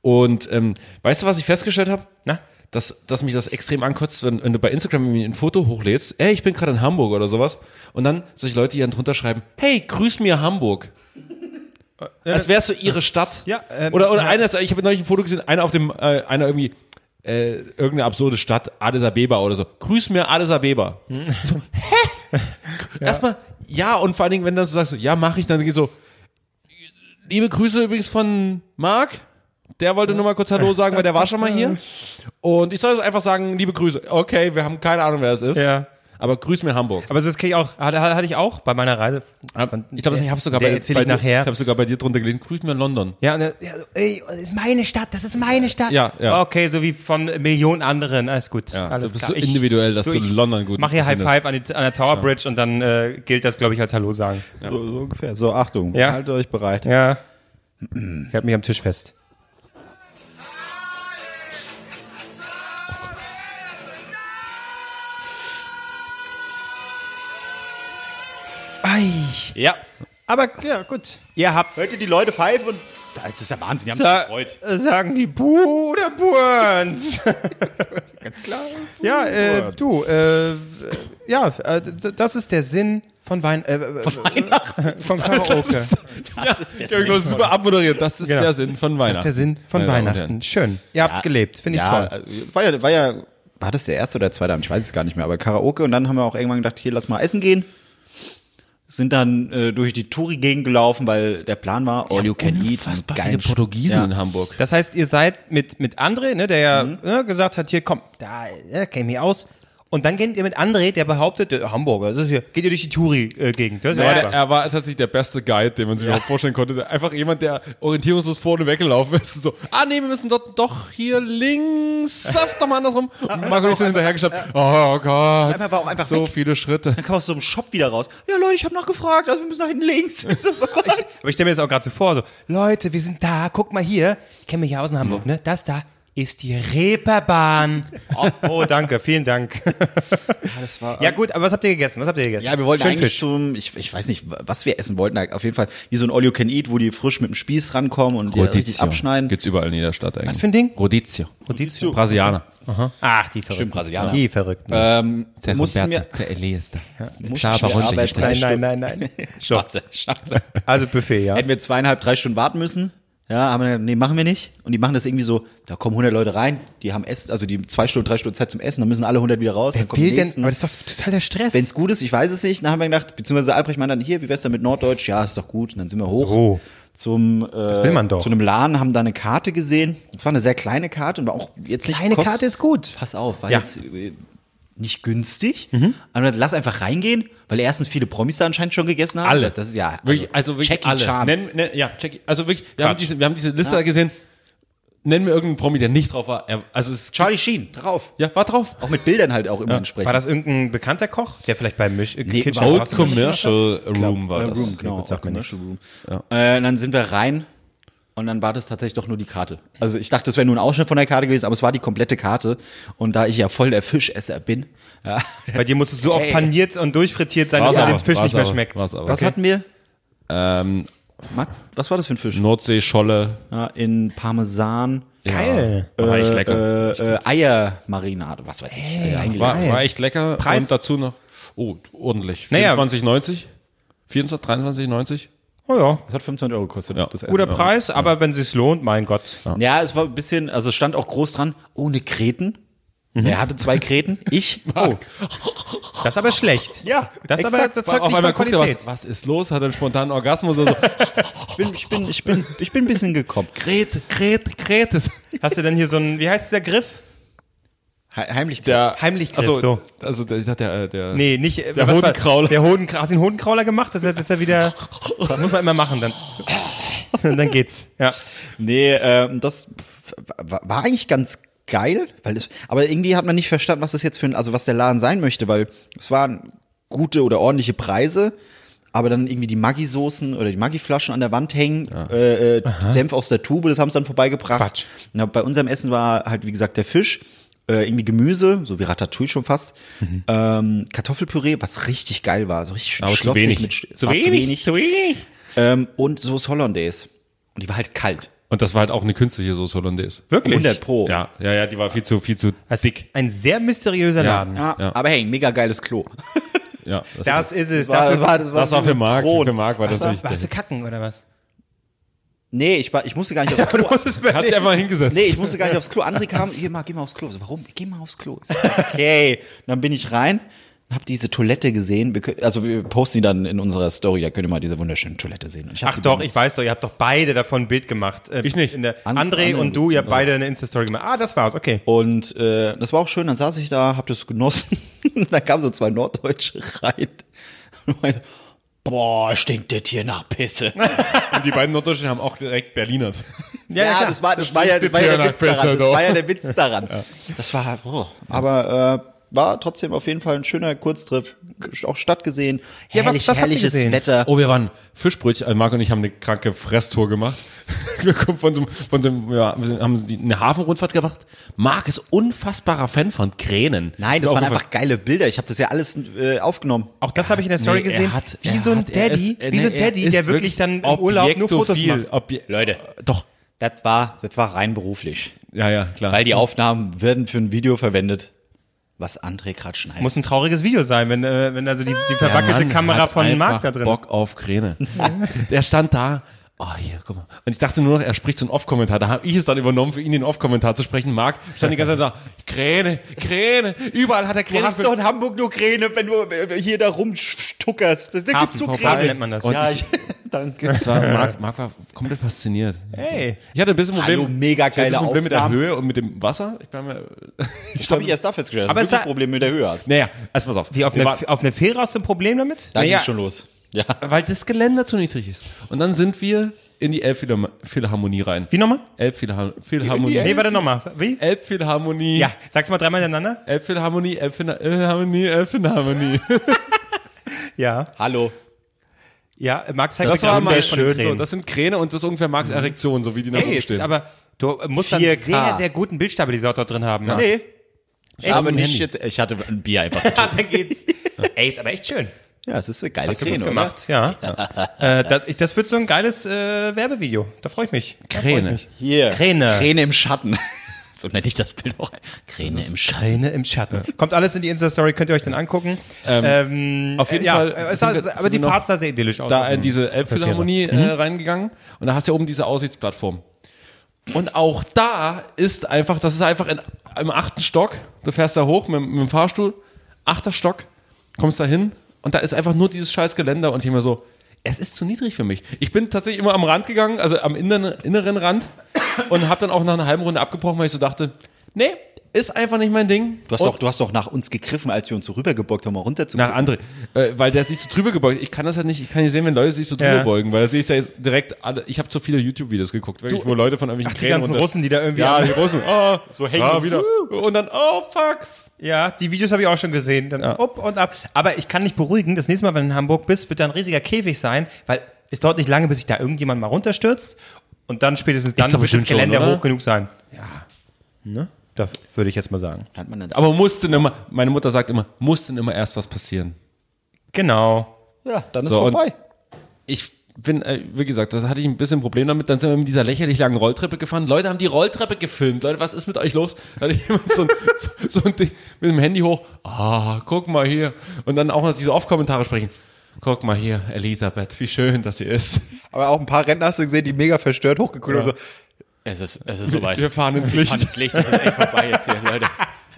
Und ähm, weißt du, was ich festgestellt habe? Na? Dass, dass mich das extrem ankotzt, wenn, wenn du bei Instagram irgendwie ein Foto hochlädst, ey, ich bin gerade in Hamburg oder sowas, und dann solche Leute, die dann drunter schreiben, hey, grüß mir Hamburg. Als wärst du ihre Stadt. Ja, ähm, oder oder ja. einer, ich habe neulich ein Foto gesehen, einer auf dem, äh, einer irgendwie, äh, irgendeine absurde Stadt, Addis Abeba oder so. Grüß mir Addis Abeba. So, hä? Erstmal, ja, und vor allen Dingen, wenn du dann so sagst, ja, mach ich, dann geht so, liebe Grüße übrigens von Marc. Der wollte nur mal kurz Hallo sagen, weil der war schon mal hier. Und ich soll jetzt einfach sagen, liebe Grüße. Okay, wir haben keine Ahnung, wer es ist. Ja. Aber grüß mir Hamburg. Aber so das kenne ich auch, hatte, hatte ich auch bei meiner Reise. Von- Ich glaube, ich habe sogar bei, erzähl ich nachher. Ich habe sogar bei dir drunter gelesen, grüß mir London. Ja, und, ja, ey, das ist meine Stadt, das ist meine Stadt. Ja, ja. Okay, so wie von Millionen anderen, alles gut. Ja, alles du bist klar. so individuell, dass du London gut Mach hier High. Five an, die, an der Tower Bridge und dann äh, gilt das, glaube ich, als Hallo sagen. So, so ungefähr. So, Achtung, Ja. haltet euch bereit. Ja. Ich hab mich am Tisch fest. Ei. Ja. Aber ja, gut. Ihr habt Hört ihr die Leute pfeifen und das ist ja Wahnsinn, die haben Sa äh, sagen die Bu oder Burns? Ganz klar. Ja, äh, du, äh, ja, äh, das ist der Sinn von Wein, äh, von Weihnachten, von Karaoke. Das ist der Ja, genau, super abmoderiert. Das ist Genau. der Sinn von Das Weihnachten. ist der Sinn von Meine Weihnachten. Schön. Ihr habt's gelebt. Finde ich ja, toll. also, war ja, war ja, war das der erste oder der zweite Abend? Ich weiß es gar nicht mehr, aber Karaoke und dann haben wir auch irgendwann gedacht, hier, lass mal essen gehen. Sind dann äh, durch die Touri-Gegend gelaufen, weil der Plan war, all you can eat. geilen viele Portugiesen Ja. in Hamburg. Das heißt, ihr seid mit, mit André, ne, der ja ne, gesagt hat, hier, komm, da äh, käme hier aus. Und dann geht ihr mit André, der behauptet, äh, Hamburger, das ist hier, geht ihr durch die Touri-Gegend. Ist ja Er, war tatsächlich der beste Guide, den man sich überhaupt vorstellen konnte. Der- Einfach jemand, der orientierungslos vorne weggelaufen ist. So, ah nee, wir müssen dort doch hier links, saft doch mal andersrum. Und Marco ist hinterhergeschnappt. Oh Gott, war auch einfach so weg. viele Schritte. Dann kam aus so einem Shop wieder raus. Ja, Leute, ich habe noch gefragt, also wir müssen nach hinten links. So, was? Aber ich stelle mir das auch gerade so vor, so, Leute, wir sind da, guck mal hier, ich kenne mich ja aus in Hamburg, ne, das da ist die Reeperbahn. Oh, oh, danke, vielen Dank. das war, Ja gut, aber was habt ihr gegessen? Was habt ihr gegessen? Ja, wir wollten Schön eigentlich Fisch. zum, ich, ich weiß nicht, was wir essen wollten. Auf jeden Fall wie so ein All You Can Eat, wo die frisch mit dem Spieß rankommen und die richtig abschneiden. Gibt's überall in jeder Stadt eigentlich. Was für ein Ding? Rodizio. Rodizio. Brasilianer. Ach, die Verrückten. Stimmt, Brasilianer. Die Verrückten. Ähm, mussten wir, runter Arbeit gestellt. drei nein, nein, nein, nein. Schwarze, schwarze. Also Buffet, ja. Hätten wir zweieinhalb, drei Stunden warten müssen. Ja, haben wir gesagt, nee, machen wir nicht. Und die machen das irgendwie so, da kommen 100 Leute rein, die haben Essen, also die zwei Stunden, drei Stunden Zeit zum Essen, dann müssen alle 100 wieder raus. dann Wer kommen will denn? nächsten. Aber das ist doch total der Stress. Wenn es gut ist, ich weiß es nicht. Dann haben wir gedacht, beziehungsweise Albrecht meinte dann, hier, wie wär's denn mit Norddeutsch? Ja, ist doch gut. Und dann sind wir hoch So. zum, äh, will man doch. zu einem Laden, haben da eine Karte gesehen. Es war eine sehr kleine Karte und war auch jetzt nicht Kleine kost- Karte ist gut. Pass auf, war Ja. jetzt äh, nicht günstig. Mhm. Aber lass einfach reingehen, weil erstens viele Promis da anscheinend schon gegessen haben. Alle. Das ist ja Wirklich, also wirklich Jackie alle. Chan. Nenn, nenn, ja, Jackie, also wirklich, wir haben, diese, wir haben diese Liste gesehen. Nennen wir irgendeinen Promi, der nicht drauf war. Er, also es Charlie Sheen, drauf. ja, war drauf. Auch mit Bildern halt auch immer entsprechend. War das irgendein bekannter Koch, der vielleicht beim Misch äh, Nee, Kitchen Old Commercial Room war das. Room, genau. mir Commercial Room. Äh, und dann sind wir rein und dann war das tatsächlich doch nur die Karte. Also ich dachte, es wäre nur ein Ausschnitt von der Karte gewesen, aber es war die komplette Karte. Und da ich ja voll der Fischesser bin, ja, Bei dir muss es so oft Ey. paniert und durchfrittiert sein, War's dass er aber, den Fisch nicht mehr aber, schmeckt. was hatten wir? Ähm, was war das für ein Fisch? Nordsee-Scholle. Ja, in Parmesan, Geil. Ja, war echt lecker. äh, äh, Eiermarinade, was weiß ich. Äh, eingelegt. War, war echt lecker. Preis? Und dazu noch, oh, ordentlich. Naja. 24,90? 24, 23,90? Oh ja. Das hat 25 Euro gekostet. Ja. das Guter Essen. Preis, aber wenn es sich lohnt, mein Gott. Ja, es war ein bisschen, also es stand auch groß dran, ohne Kreten. Er hatte zwei Kreten, ich. Oh, Das ist aber schlecht. ja, Das ist aber, das Auf zeugt nicht einmal guckt er, was, was ist los? Hat er einen spontanen Orgasmus oder so? Ich bin, ich bin, ich bin, ich bin ein bisschen gekommen. Grete, Grete, Grete. Hast du denn hier so ein, wie heißt der Griff? He heimlich. Der, Heimlich also, so. also der, ich dachte, der, der Nee, nicht Der was war- Hodenkrauler. Der Hodenkrauler. Hast du den Hodenkrauler gemacht? Das ist, ja- das ist ja wieder, das muss man immer machen, dann, dann geht's. Ja. Nee, ähm, das war, war eigentlich ganz geil, weil es, aber irgendwie hat man nicht verstanden, was das jetzt für ein, also was der Laden sein möchte, weil es waren gute oder ordentliche Preise, aber dann irgendwie die Maggi-Soßen oder die Maggi-Flaschen an der Wand hängen, äh, äh, Senf aus der Tube, das haben sie dann vorbeigebracht. Quatsch. Na, bei unserem Essen war halt, wie gesagt, der Fisch äh, irgendwie Gemüse, so wie Ratatouille schon fast, Mhm. ähm, Kartoffelpüree, was richtig geil war, so richtig schön Aber zu schlotzig wenig. mit Zu war wenig, zu wenig. Ähm, und Sauce Hollandaise. Und die war halt kalt. Und das war halt auch eine künstliche Soße Hollandaise. Wirklich? 100 pro. Ja, ja, ja, die war viel zu, viel zu dick. Ein sehr mysteriöser. Laden. Ja, Ja. Aber hey, mega geiles Klo. Ja, das, Das ist es. Das war, Das das war, das war, das war für Marc. Für Marc war das warst du kacken oder was? Nee, ich, war, ich musste gar nicht aufs Klo. Er hat sich einfach hingesetzt. Nee, ich musste gar nicht aufs Klo. André kam, hier mal, geh mal aufs Klo. So, warum? Geh mal aufs Klo. So, okay. Und dann bin ich rein und habe diese Toilette gesehen. Wir können- Also wir posten die dann in unserer Story, da könnt ihr mal diese wunderschöne Toilette sehen. Ach doch, benutzt. ich weiß doch, ihr habt doch beide davon ein Bild gemacht. Äh, Ich nicht. In der, An- André André und du, ihr habt beide eine Insta-Story gemacht. Ah, das war's, okay. Und äh, das war auch schön, dann saß ich da, hab das genossen. Dann kamen so zwei Norddeutsche rein. Boah, stinkt das hier nach Pisse. Und die beiden Norddeutschen haben auch direkt Berlinert. Ja, klar. das war, das war ja, das war ja der Witz daran. Das war ja der Witz daran. Das war, oh. aber äh, war trotzdem auf jeden Fall ein schöner Kurztrip. Auch Stadt gesehen, Ja, was- herrlich, was habt ihr herrliches gesehen? Wetter. Oh, wir waren Fischbrötchen. Also Marc und ich haben eine kranke Fresstour gemacht. Wir kommen von so einem, von so einem ja, haben die- eine Hafenrundfahrt gemacht. Marc ist unfassbarer Fan von Kränen. Nein, das auch waren einfach geile Bilder. Ich habe das ja alles äh, aufgenommen. Auch das habe ich in der Story Nee, gesehen. hat- wie so ein hat- Daddy, ist- wie so ein nee, Daddy, der wirklich dann im Urlaub nur Fotos macht. Obje Leute. Doch. Das war, das war rein beruflich. Ja, ja, klar. Weil die Aufnahmen werden für ein Video verwendet, was André gerade schneidet. Muss ein trauriges Video sein, wenn, äh, wenn also die, die verwackelte Mann Kamera von Marc da drin Bock auf Kräne. der stand da. Oh, hier, guck mal. Und ich dachte nur noch, er spricht so einen Off-Kommentar. Da habe ich es dann übernommen, für ihn den Off-Kommentar zu sprechen. Marc stand die ganze Zeit da, Kräne, Kräne. Überall hat er Kräne. Du hast doch in Hamburg nur Kräne, wenn du hier da rumstuckerst. Da gibt's so Hafen Kräne. nennt man das. Und Ja, ich- ich, danke. Das war, Marc, Marc war komplett fasziniert. Hey. Ich hatte ein bisschen Problem. Hallo, mega ich ein geile bisschen Problem mit der. Höhe und mit dem Wasser. Ich bin mir, Das habe ich erst da festgestellt, dass Aber du war- Probleme mit der Höhe hast. naja, erst pass auf. Wie auf waren- auf eine Fähre hast du ein Problem damit? Da Naja. ging's schon los. Ja. weil das Geländer zu niedrig ist. Und dann sind wir in die Elbphilharmonie rein. Wie nochmal? Elbphilharmonie. Nee, warte nochmal. Wie? Elbphilharmonie. Ja, sag's mal dreimal hintereinander. Elbphilharmonie, Elbphilharmonie, Elbphilharmonie. Ja. Hallo. Ja, Marc zeigt Das war mal schön. So, das sind Kräne und das ist ungefähr Marks Erektion, so wie die nach Ey, oben stehen. aber du musst dann einen 4K. sehr, sehr guten Bildstabilisator drin haben. Ne? Nee. Echt? aber Mit dem nicht jetzt, ich hatte ein Bier einfach Ja, da geht's. Ey, ist aber echt schön. Ja, es ist eine geile Hast du gut Kräne, oder? gemacht, ja. äh, das, ich, das wird so ein geiles äh, Werbevideo. Da freue ich mich. Freu ich Kräne. mich. Hier. Kräne. Kräne im Schatten. So nenne ich das Bild auch. Kräne im Schatten. Kräne im Schatten. Kommt alles in die Insta-Story, könnt ihr euch dann angucken. Ähm, auf jeden ja, Fall äh, Es sind sah, wir- aber die Fahrt sah sehr idyllisch aus. da in diese Elbphilharmonie äh, reingegangen und da hast du ja oben diese Aussichtsplattform. Und auch da ist einfach, das ist einfach in, im achten Stock. Du fährst da hoch mit, mit dem Fahrstuhl, achter Stock, kommst da hin und da ist einfach nur dieses scheiß Geländer und ich immer so, es ist zu niedrig für mich. Ich bin tatsächlich immer am Rand gegangen, also am inneren, inneren Rand und habe dann auch nach einer halben Runde abgebrochen, weil ich so dachte, nee, ist einfach nicht mein Ding. Du hast, Und- doch, du hast doch nach uns gegriffen, als wir uns so rübergebeugt haben, mal runter zu nach André. Äh, weil der sich so drüber gebeugt. Ich kann das halt nicht, ich kann nicht sehen, wenn Leute sich so drüber Ja. beugen, weil da sehe ich da direkt alle. Ich habe zu viele YouTube-Videos geguckt, wirklich, wo Leute von irgendwelchen Ach, die ganzen Russen, die da irgendwie Ja, die Russen. Oh, so hängen. Ja, wieder. Und dann, oh fuck. Ja, die Videos habe ich auch schon gesehen. Dann up und ab. Aber ich kann dich beruhigen, das nächste Mal, wenn du in Hamburg bist, wird da ein riesiger Käfig sein, weil es dauert nicht lange, bis sich da irgendjemand mal runterstürzt. Und dann spätestens dann wird das schon, Geländer oder? hoch genug sein. Ja. Ne? Das würde ich jetzt mal sagen. Hat man dann so- Aber musste immer, meine Mutter sagt immer, muss denn immer erst was passieren. Genau. ja, dann ist So, vorbei. Ich bin, äh, wie gesagt, da hatte ich ein bisschen Problem damit. Dann sind wir mit dieser lächerlich langen Rolltreppe gefahren. Leute haben die Rolltreppe gefilmt. Leute, was ist mit euch los? Da hatte jemand so ein, so, so ein Ding mit dem Handy hoch. Ah, guck mal hier. Und dann auch noch diese Off-Kommentare sprechen. Guck mal hier, Elisabeth, wie schön das hier ist. Aber auch ein paar Rentner hast du gesehen, die mega verstört hochgeguckt haben. So, es ist, es ist soweit. Wir fahren ins Wir Licht. fahren ins Licht. Das ist echt vorbei jetzt hier, Leute.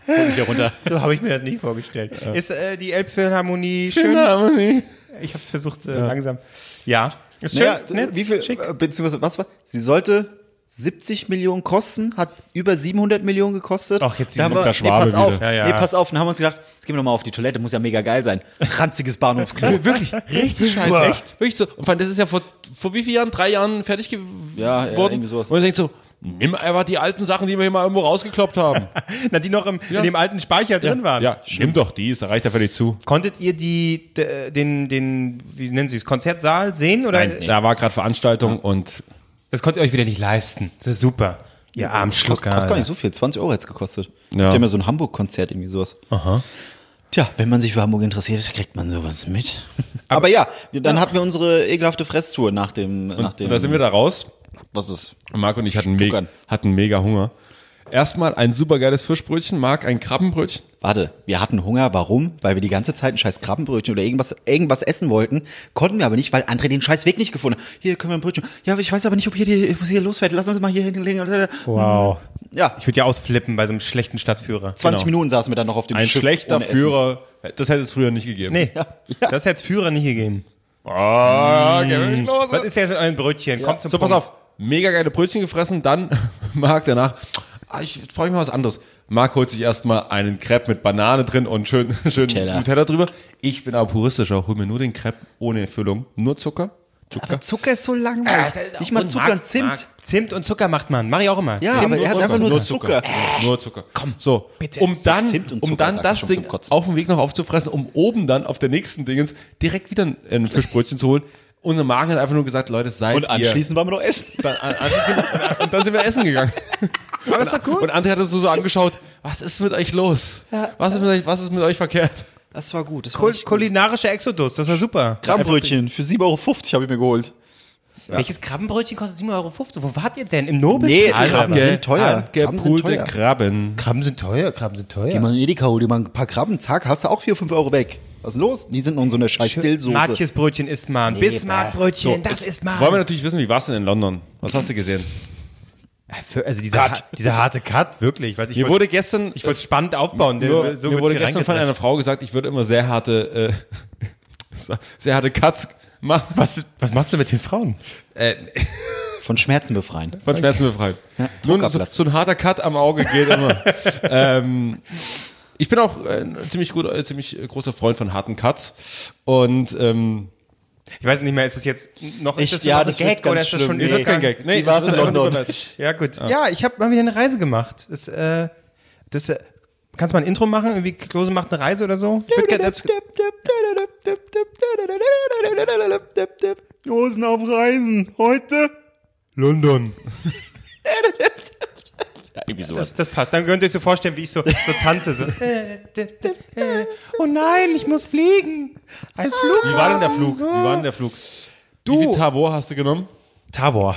Mich hier runter. So habe ich mir das nicht vorgestellt. Ist äh, die Elbphilharmonie schön? Ich habe es versucht äh, langsam. Ja. Ist schön. Naja, nett, wie viel, schick. äh, beziehungsweise, was war? Sie sollte 70 Millionen kosten, hat über 700 Millionen gekostet. Ach, jetzt da haben wir, der nee, pass auf. Ja, ja. nee, pass auf, dann haben wir uns gedacht, jetzt gehen wir noch mal auf die Toilette, muss ja mega geil sein. Ranziges Bahnhofsklo. Wirklich, richtig scheiße. Echt? Wirklich so. Und vor allem, das ist ja vor, vor wie vielen Jahren? Drei Jahren fertig geworden? Ja, ja, irgendwie sowas. Und man denkt so, nimm einfach die alten Sachen, die wir hier mal irgendwo rausgekloppt haben. Na, die noch im, in dem alten Speicher drin waren. Ja, nimm doch die, da reicht ja völlig zu. Konntet ihr die, den, den, wie nennen Sie es, Konzertsaal sehen? Oder Da war gerade Veranstaltung und das konntet ihr euch wieder nicht leisten. Das ist super. Ihr Armschlucker. Kostet gar nicht so viel. 20 Euro hätte es gekostet. Ja. Die haben ja so ein Hamburg-Konzert, irgendwie sowas. Aha. Tja, wenn man sich für Hamburg interessiert, kriegt man sowas mit. Aber, ja, wir- dann hatten wir unsere ekelhafte Fresstour nach dem, nach dem. Und da sind wir da raus. Was ist? Marc und ich hatten, me hatten mega Hunger. Erstmal ein supergeiles Fischbrötchen, Marc ein Krabbenbrötchen. Warte, wir hatten Hunger, warum? Weil wir die ganze Zeit ein scheiß Krabbenbrötchen oder irgendwas, irgendwas essen wollten, konnten wir aber nicht, weil André den scheiß Weg nicht gefunden hat. Hier können wir ein Brötchen. Ja, ich weiß aber nicht, ob hier die, ich muss hier losfährt. Lass uns mal hier hinlegen. Wow. Ja, Ich würde ja ausflippen bei so einem schlechten Stadtführer. 20 Minuten saßen wir dann noch auf dem Ein Schiff. schlechter ohne Essen. Führer, das hätte es früher nicht gegeben. Nee, das hätte es Führer nicht gegeben. Ah, okay, los. Was ist jetzt mit euren Brötchen? Kommt zum So, pass Punkt. auf. Mega geile Brötchen gefressen, dann Marc danach, ah, ich jetzt brauche ich mal was anderes. Marc holt sich erstmal einen Crepe mit Banane drin und schön, schön Nutella. Nutella drüber. Ich bin aber puristischer, hol mir nur den Crepe ohne Füllung, nur Zucker. Zucker. Aber Zucker ist so langweilig. nicht mal Zucker Marc- und Zimt. Marc- Zimt und Zucker macht man. Mach ich auch immer. Ja, Zimt aber er hat einfach nur, nur Zucker. Nur Zucker. Komm, so, bitte. um dann, Zimt und um Zucker, dann das Ding auf dem Weg noch aufzufressen, um oben dann auf der nächsten Dingens direkt wieder ein- ein Fischbrötchen zu holen. Unser Magen hat einfach nur gesagt, Leute, seid Und ihr. anschließend wollen wir noch essen. Dann, an, an, und dann sind wir essen gegangen. Aber es war gut. Und André hat uns nur so angeschaut, was ist mit euch los? Was, ist mit euch, was ist mit euch verkehrt? Das war gut. Das war Kul richtig gut. kulinarischer Exodus, das war super. Krabbenbrötchen für 7,50 Euro habe ich mir geholt. Welches Krabbenbrötchen kostet 7,50 Euro? Wo wart ihr denn? Im Nobel? Nee, Alter, Krabben sind teuer. Krabben sind teuer. Krabben. Krabben sind teuer, Krabben sind teuer. Geh mal in Edeka, hol dir mal ein paar Krabben, zack, hast du auch 4, 5 Euro weg. Was ist los? Die sind noch in so einer scheiß Dillsoße. Markjes Brötchen isst man. Bismarckbrötchen, das ist man. Wollen wir natürlich wissen, wie war es denn in London? Was hast du gesehen? Für, also dieser, ha dieser harte Cut, wirklich. Weiß, ich Mir wollte- wurde gestern, ich wollte es spannend aufbauen. Mir, so mir wurde gestern von einer Frau gesagt, ich würde immer sehr harte, äh, sehr harte Cuts machen. was, was machst du mit den Frauen? Von Schmerzen befreien. Von Schmerzen befreit. Nun, so, so ein harter Cut am Auge geht immer. ähm, ich bin auch äh, ein ziemlich gut, äh, ziemlich großer Freund von harten Cuts. Und ähm, Ich weiß nicht mehr, ist das jetzt noch Ich- ist das ja, das Gag ganz oder ist das schon Nee, ist das kein? Gag. Nee, Wie war's es in London? Ja, gut. Ja, ich habe mal wieder eine Reise gemacht. Das, äh, das, äh, kannst du mal ein Intro machen? Irgendwie Klose macht eine Reise oder so? Ich würde gerne das, Hosen auf Reisen. Heute? London. Irgendwie sowas. Das, das passt. Dann könnt ihr euch so vorstellen, wie ich so, so tanze. So. Oh nein, ich muss fliegen. Ein Flug. Wie war denn der Flug? Wie war denn der Flug? Du. Wie viel Tavor hast du genommen? Tavor.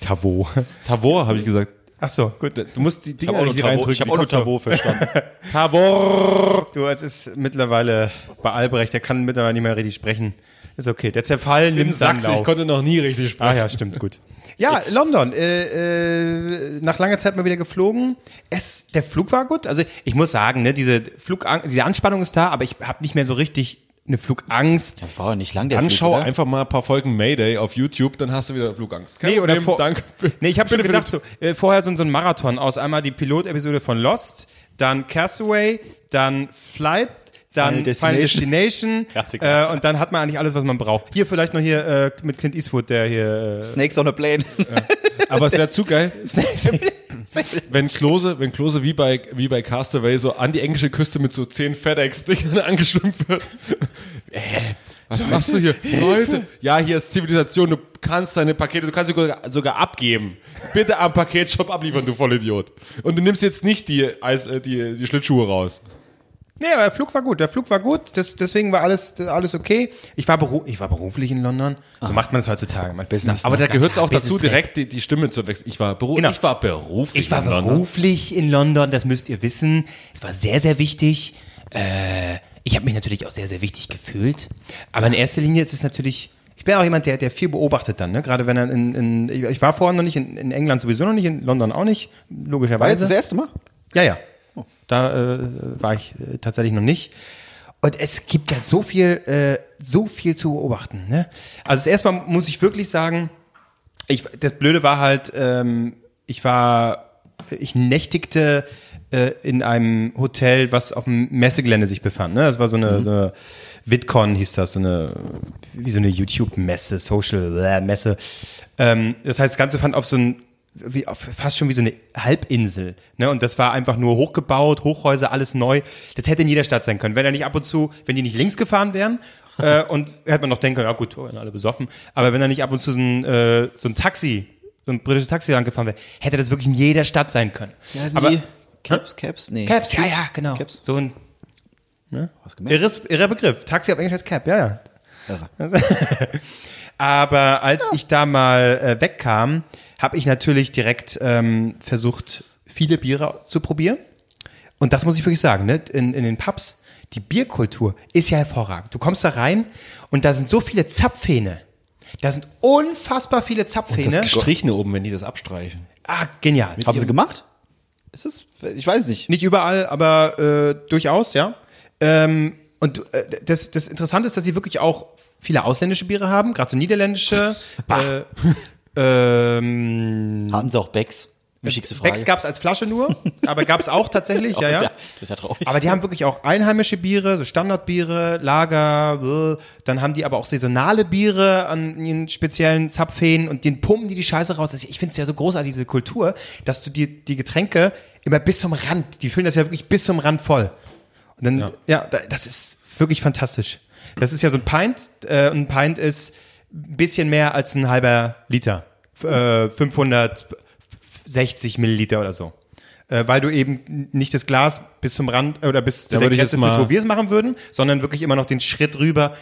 Tavor. Tavor, habe ich gesagt. Ach so, gut. Du musst die Dinger auch nicht reindrücken. ich hab auch nur Tavor verstanden. Tavor. Du, es ist mittlerweile bei Albrecht, der kann mittlerweile nicht mehr richtig sprechen. Ist okay. Der Zerfall In nimmt Sachsen, ich konnte noch nie richtig sprechen. Ah ja, stimmt, gut. Ja, London. Äh, äh, nach langer Zeit mal wieder geflogen. Es, der Flug war gut. Also ich muss sagen, ne, diese Flugangst, diese Anspannung ist da, aber ich habe nicht mehr so richtig eine Flugangst. War ja nicht lang der Anschaue Flug, einfach mal ein paar Folgen Mayday auf YouTube, dann hast du wieder Flugangst. Kein Nee, oder Problem, vor, danke. Nee, ich habe schon gedacht, so, äh, vorher so, so ein Marathon aus einmal die Pilotepisode von Lost, dann Castaway, dann Flight, dann Final Final Destination. Destination, äh, und dann hat man eigentlich alles, was man braucht. Hier vielleicht noch hier äh, mit Clint Eastwood, der hier äh, Snakes on a plane. Aber es wäre zu geil, wenn Klose, wenn Klose wie bei, wie bei Castaway so an die englische Küste mit so zehn FedEx-Dingern angeschwimmt wird. Äh, was machst du hier? Leute, ja, hier ist Zivilisation, du kannst deine Pakete, du kannst sogar, sogar abgeben. Bitte am Paketshop abliefern, du Vollidiot. Und du nimmst jetzt nicht die, äh, die, die Schlittschuhe raus. Nee, aber der Flug war gut. Der Flug war gut. Das, deswegen war alles, alles okay. Ich war, beru ich war beruflich in London. So macht man es heutzutage. Man Business. Aber da gehört es auch dazu, direkt die, die Stimme zu wechseln. Ich war, beru Genau. ich war beruflich Ich war in London. beruflich in London, das müsst ihr wissen. Es war sehr, sehr wichtig. Äh, ich habe mich natürlich auch sehr, sehr wichtig gefühlt. Aber in erster Linie ist es natürlich. Ich bin auch jemand, der, der viel beobachtet dann, ne? Gerade wenn er in, in ich- ich war vorher noch nicht, in, in England sowieso noch nicht, in London auch nicht, War jetzt logischerweise. das erste Mal? Ja, ja. Da äh, war ich äh, tatsächlich noch nicht. Und es gibt ja so viel, äh, so viel zu beobachten. Ne? Also erstmal muss ich wirklich sagen, ich, das Blöde war halt, ähm, ich war, ich nächtigte äh, in einem Hotel, was auf dem Messegelände sich befand. Ne? Das war so eine, so eine VidCon hieß das, so eine, wie so eine YouTube-Messe, Social-Messe. Ähm, das heißt, das Ganze fand auf so ein wie fast schon wie so eine Halbinsel. Ne? Und das war einfach nur hochgebaut, Hochhäuser, alles neu. Das hätte in jeder Stadt sein können. Wenn er nicht ab und zu, wenn die nicht links gefahren wären, äh, und hätte man noch denken können, ja gut, oh, alle besoffen. Aber wenn da nicht ab und zu so ein, äh, so ein Taxi so ein britisches Taxi lang gefahren wäre, hätte das wirklich in jeder Stadt sein können. Ja, sie Aber Caps, Caps, nee. Caps, ja, ja, genau. Caps. So ein gemerkt? irres, irrer Begriff. Taxi auf Englisch heißt Cap, ja, ja. Aber als ich da mal äh, wegkam, habe ich natürlich direkt ähm, versucht, viele Biere zu probieren. Und das muss ich wirklich sagen, ne? in, in den Pubs, die Bierkultur ist ja hervorragend. Du kommst da rein und da sind so viele Zapfhähne. Da sind unfassbar viele Zapfhähne. Das Gestrichene oben, wenn die das abstreichen. ah, genial. Haben sie gemacht? Ist es? Ich weiß nicht. Nicht überall, aber äh, durchaus, ja. Ähm, und äh, das, das Interessante ist, dass sie wirklich auch viele ausländische Biere haben, gerade so niederländische. äh, ähm, Hatten sie auch Becks? Wichtigste Frage. Becks gab es als Flasche nur, aber gab es auch tatsächlich, ja, Das ist ja. Das ist ja traurig. Aber die haben wirklich auch einheimische Biere, so Standardbiere, Lager, äh, dann haben die aber auch saisonale Biere an ihren speziellen Zapfhähnen und den pumpen die die Scheiße raus. Das- Ich finde es ja so großartig, diese Kultur, dass du die, die Getränke immer bis zum Rand, die füllen das ja wirklich bis zum Rand voll. Dann, ja, da- das ist wirklich fantastisch. Das ist ja so ein Pint, äh, und ein Pint ist ein bisschen mehr als ein halber Liter. F- Äh, 560 Milliliter oder so. Äh, weil du eben nicht das Glas bis zum Rand oder bis zu Da der Grenze füllst, wo wir es machen würden, sondern wirklich immer noch den Schritt rüber,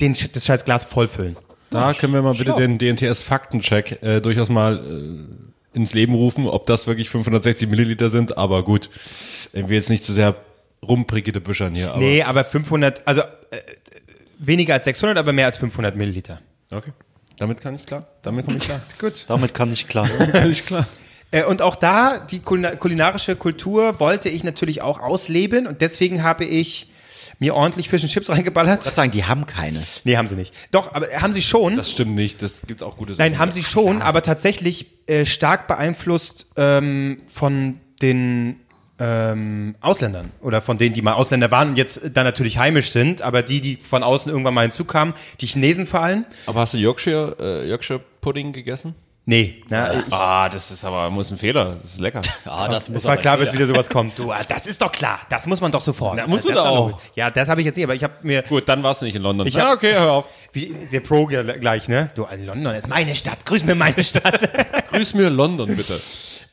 den, das scheiß Glas vollfüllen. Da können wir mal bitte schlau. den DNTS-Faktencheck äh, durchaus mal äh, ins Leben rufen, ob das wirklich 560 Milliliter sind. Aber gut, ich will jetzt nicht zu sehr rumprickige Büschern hier. Aber, Nee, aber 500, also äh, weniger als 600, aber mehr als 500 Milliliter. Okay, damit kann ich klar. Damit komme ich klar. Gut. Damit kann ich klar. kann ich klar. Äh, und auch da, die kulina- kulinarische Kultur wollte ich natürlich auch ausleben und deswegen habe ich mir ordentlich Fish and Chips reingeballert. Ich sagen, die haben keine. Nee, haben sie nicht. Doch, aber haben sie schon. Das stimmt nicht. Das gibt auch gute Nein, haben sie schon, aber tatsächlich äh, stark beeinflusst ähm, von den ähm, Ausländern oder von denen, die mal Ausländer waren und jetzt dann natürlich heimisch sind, aber die, die von außen irgendwann mal hinzukamen, die Chinesen vor allem. Aber hast du Yorkshire, äh, Yorkshire Pudding gegessen? Nee, na, ich, Ah, das ist aber muss ein Fehler. Das ist lecker. Ah, das es war klar, bis wieder sowas kommt. Du, ah, das ist doch klar. Das muss man doch sofort. Na, muss das man doch auch. Ja, das habe ich jetzt nicht, aber ich habe mir Gut, dann warst du nicht in London. Ich ja, hab- okay, hör auf. wie der Pro gleich, ne? Du, ah, London ist meine Stadt. Grüß mir meine Stadt. Grüß mir London bitte.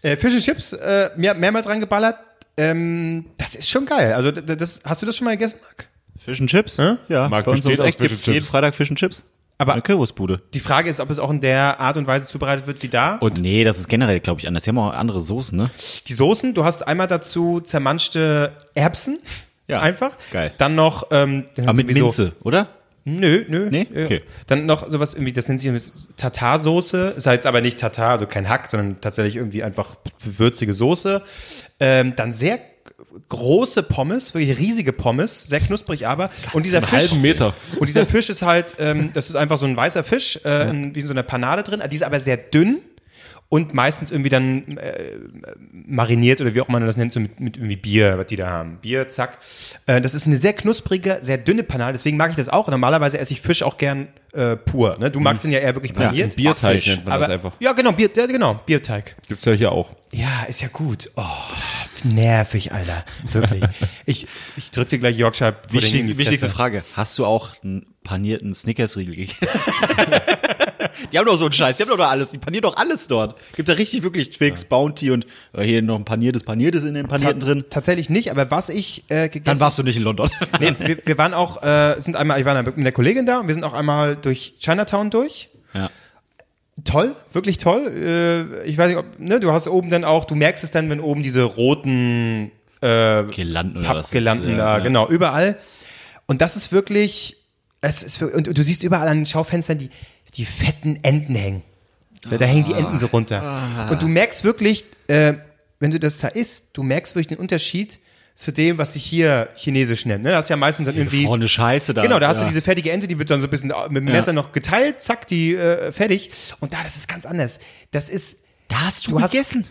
äh, Fish and Chips, äh, mehr, mehrmals reingeballert. Ähm, das ist schon geil. Also d- das, hast du das schon mal gegessen, Marc? Fish and Chips? Ja, Marc bei uns besteht ums aus Eck gibt es jeden Chips. Freitag Fish and Chips. Aber- Eine Kürbisbude. Die Frage ist, ob es auch in der Art und Weise zubereitet wird wie da. Und- Nee, das ist generell, glaube ich, anders. Die haben auch andere Soßen, ne? Die Soßen, du hast einmal dazu zermanschte Erbsen. Ja. Einfach. Geil. Dann noch, ähm, das Aber mit Minze, oder? Nö, nö. Nee? Okay. Dann noch sowas irgendwie, das nennt sich Tatarsoße. Ist jetzt aber nicht Tatar, also kein Hack, sondern tatsächlich irgendwie einfach würzige Soße. Ähm, dann sehr große Pommes, wirklich riesige Pommes, sehr knusprig aber. Und dieser Fisch, halben Meter. Und dieser Fisch ist halt, ähm, das ist einfach so ein weißer Fisch, äh, wie in so einer Panade drin. Die ist aber sehr dünn und meistens irgendwie dann äh, mariniert oder wie auch man das nennt, so mit, mit irgendwie Bier, was die da haben. Bier, zack. Äh, das ist eine sehr knusprige, sehr dünne Panade, deswegen mag ich das auch. Normalerweise esse ich Fisch auch gern äh, pur. Ne? Du magst ihn ja eher wirklich paniert. Bierteig Fisch. nennt man aber, das einfach. Ja, genau, Bier, ja, genau, Bierteig. Gibt's ja hier auch. Ja, ist ja gut. Oh, nervig, Alter. Wirklich. ich, ich drück dir gleich Yorkshire die Wichtigste. Frage. Hast du auch einen panierten Snickers-Riegel gegessen? die haben doch so einen Scheiß, die haben doch da alles, die panieren doch alles dort. Gibt da richtig wirklich Twix, Bounty und äh, hier noch ein paniertes, paniertes in den panierten drin. Tatsächlich nicht, aber was ich äh, gegessen Dann warst du nicht in London. Nee, wir, wir waren auch, äh, sind einmal, ich war mit der Kollegin da und wir sind auch einmal durch Chinatown durch. ja. Toll, wirklich toll. Äh, ich weiß nicht, ob, ne, du hast oben dann auch, du merkst es dann, wenn oben diese roten äh, Girlanden oder was. Pappgirlanden ist, da, ja. genau, überall. Und das ist wirklich, es ist, und du siehst überall an den Schaufenstern die, die fetten Enten hängen. Da, da hängen die Enten so runter. Und du merkst wirklich, äh, wenn du das da isst, du merkst wirklich den Unterschied zu dem, was sich hier chinesisch nennt. Ne? Das ist ja meistens dann irgendwie. Vorne Scheiße da. Genau, da hast ja. du diese fertige Ente, die wird dann so ein bisschen mit dem Messer noch geteilt, zack, die äh, fertig. Und da, das ist ganz anders. Das ist, Da hast du, Du hast- gegessen.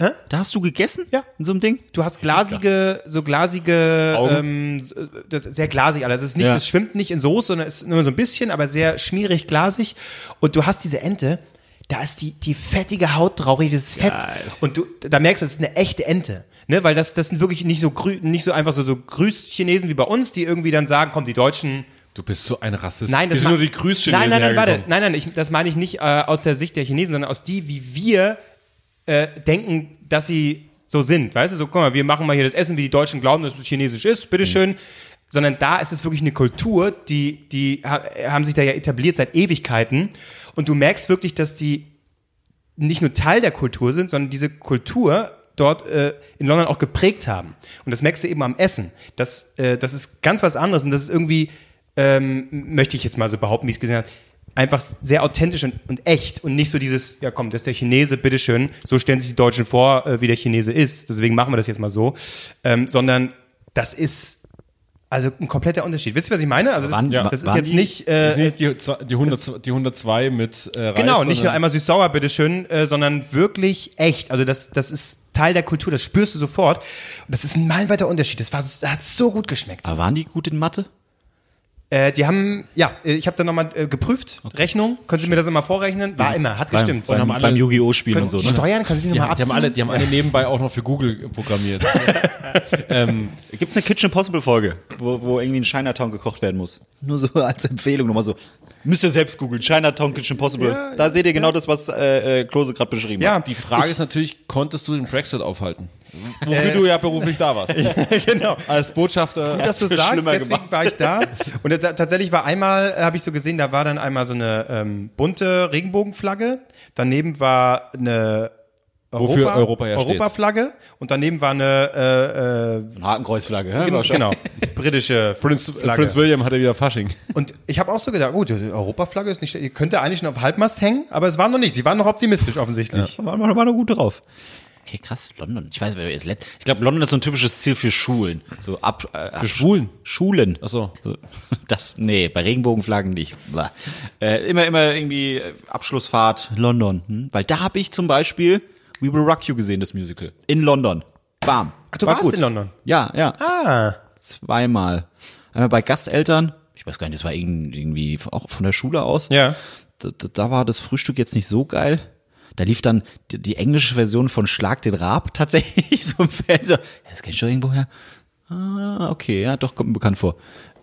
Hä? Da hast du gegessen? Ja. In so einem Ding? du hast glasige, so glasige, Augen. ähm, das ist sehr glasig alles. Es ist nicht, Ja. das schwimmt nicht in Soße, sondern ist nur so ein bisschen, aber sehr schmierig, glasig. Und du hast diese Ente, da ist die, die fettige Haut traurig, das ist Fett. Und du, da merkst du, das ist eine echte Ente. Ne, weil das, das sind wirklich nicht so grü, nicht so einfach so, so Grüß-Chinesen wie bei uns, die irgendwie dann sagen, komm, die Deutschen Du bist so ein Rassist. Nein, das sind nur die Grüßchinesen Nein, nein, nein, warte. Nein, nein, ich, das meine ich nicht äh, aus der Sicht der Chinesen, sondern aus die, wie wir äh, denken, dass sie so sind. Weißt du, so, guck mal, wir machen mal hier das Essen, wie die Deutschen glauben, dass es chinesisch ist, bitteschön. Sondern da ist es wirklich eine Kultur, die, die ha haben sich da ja etabliert seit Ewigkeiten. Und du merkst wirklich, dass die nicht nur Teil der Kultur sind, sondern diese Kultur dort äh, in London auch geprägt haben. Und das merkst du eben am Essen. Das, äh, das ist ganz was anderes und das ist irgendwie, ähm, möchte ich jetzt mal so behaupten, wie ich es gesehen habe, einfach sehr authentisch und, und echt und nicht so dieses, ja komm, das ist der Chinese, bitteschön, so stellen sich die Deutschen vor, äh, wie der Chinese ist, deswegen machen wir das jetzt mal so, ähm, sondern das ist also ein kompletter Unterschied. Wisst ihr, was ich meine? Also das, Wann- das ist wann jetzt die- nicht... Äh, nicht die, zwei- die, 100, die 102 mit äh, Reis, Genau, nicht nur einmal süß-sauer, bitteschön, äh, sondern wirklich echt. Also das, das ist Teil der Kultur, das spürst du sofort. Und das ist ein meilenweiter Unterschied. Das, war, das hat so gut geschmeckt. Aber waren die gut in Mathe? Äh, die haben, ja, äh, ich habe dann nochmal äh, geprüft, Rechnung, können Sie mir das immer vorrechnen? War immer, hat gestimmt. Beim, haben alle- beim Yu-Gi-Oh! Spielen und so, die ne? Steuern, können Sie die Die, nochmal die, haben abziehen? alle, die haben alle nebenbei auch noch für Google programmiert. ähm, Gibt's eine Kitchen Impossible Folge, wo, wo irgendwie in Chinatown gekocht werden muss? Nur so als Empfehlung nochmal so. Müsst ihr selbst googeln. Chinatown Kitchen Impossible. da seht ihr genau das, was äh, äh, Klose gerade beschrieben ja, hat. die Frage ist natürlich, konntest du den Brexit aufhalten? Wofür du ja beruflich da warst. genau. Als Botschafter. dass du sagst, deswegen gemacht. war ich da. Und da, tatsächlich war einmal, äh, habe ich so gesehen, da war dann einmal so eine ähm, bunte Regenbogenflagge. Daneben war eine Wofür Europa ja. Europaflagge. Und daneben war eine äh, äh, Eine Hakenkreuzflagge, hä? genau, genau britische Prinz, Flagge. Prinz William hatte wieder Fasching. Und ich habe auch so gedacht, gut, die Europaflagge ist nicht, die könnte eigentlich schon auf Halbmast hängen, aber es war noch nicht. Sie waren noch optimistisch offensichtlich. War, war, war noch gut drauf. Okay, krass. London. Ich weiß, wer jetzt let- Ich glaube, London ist so ein typisches Ziel für Schulen. So ab, äh, Für Schwulen? Schulen. Ach so. Das, nee, bei Regenbogenflaggen nicht. Äh, immer, immer irgendwie äh, Abschlussfahrt London. Hm? Weil da habe ich zum Beispiel We Will Rock You gesehen, das Musical. In London. Bam. Ach, du War warst in London? Ja, ja. Ah, Zweimal. Einmal bei Gasteltern. Ich weiß gar nicht, das war irgend- irgendwie auch von der Schule aus. ja. Da, da war das Frühstück jetzt nicht so geil. Da lief dann die, die englische Version von Schlag den Raab tatsächlich so im Fernseher. Ja, das kenn ich doch irgendwo her. Ah, okay, ja, doch, kommt mir bekannt vor.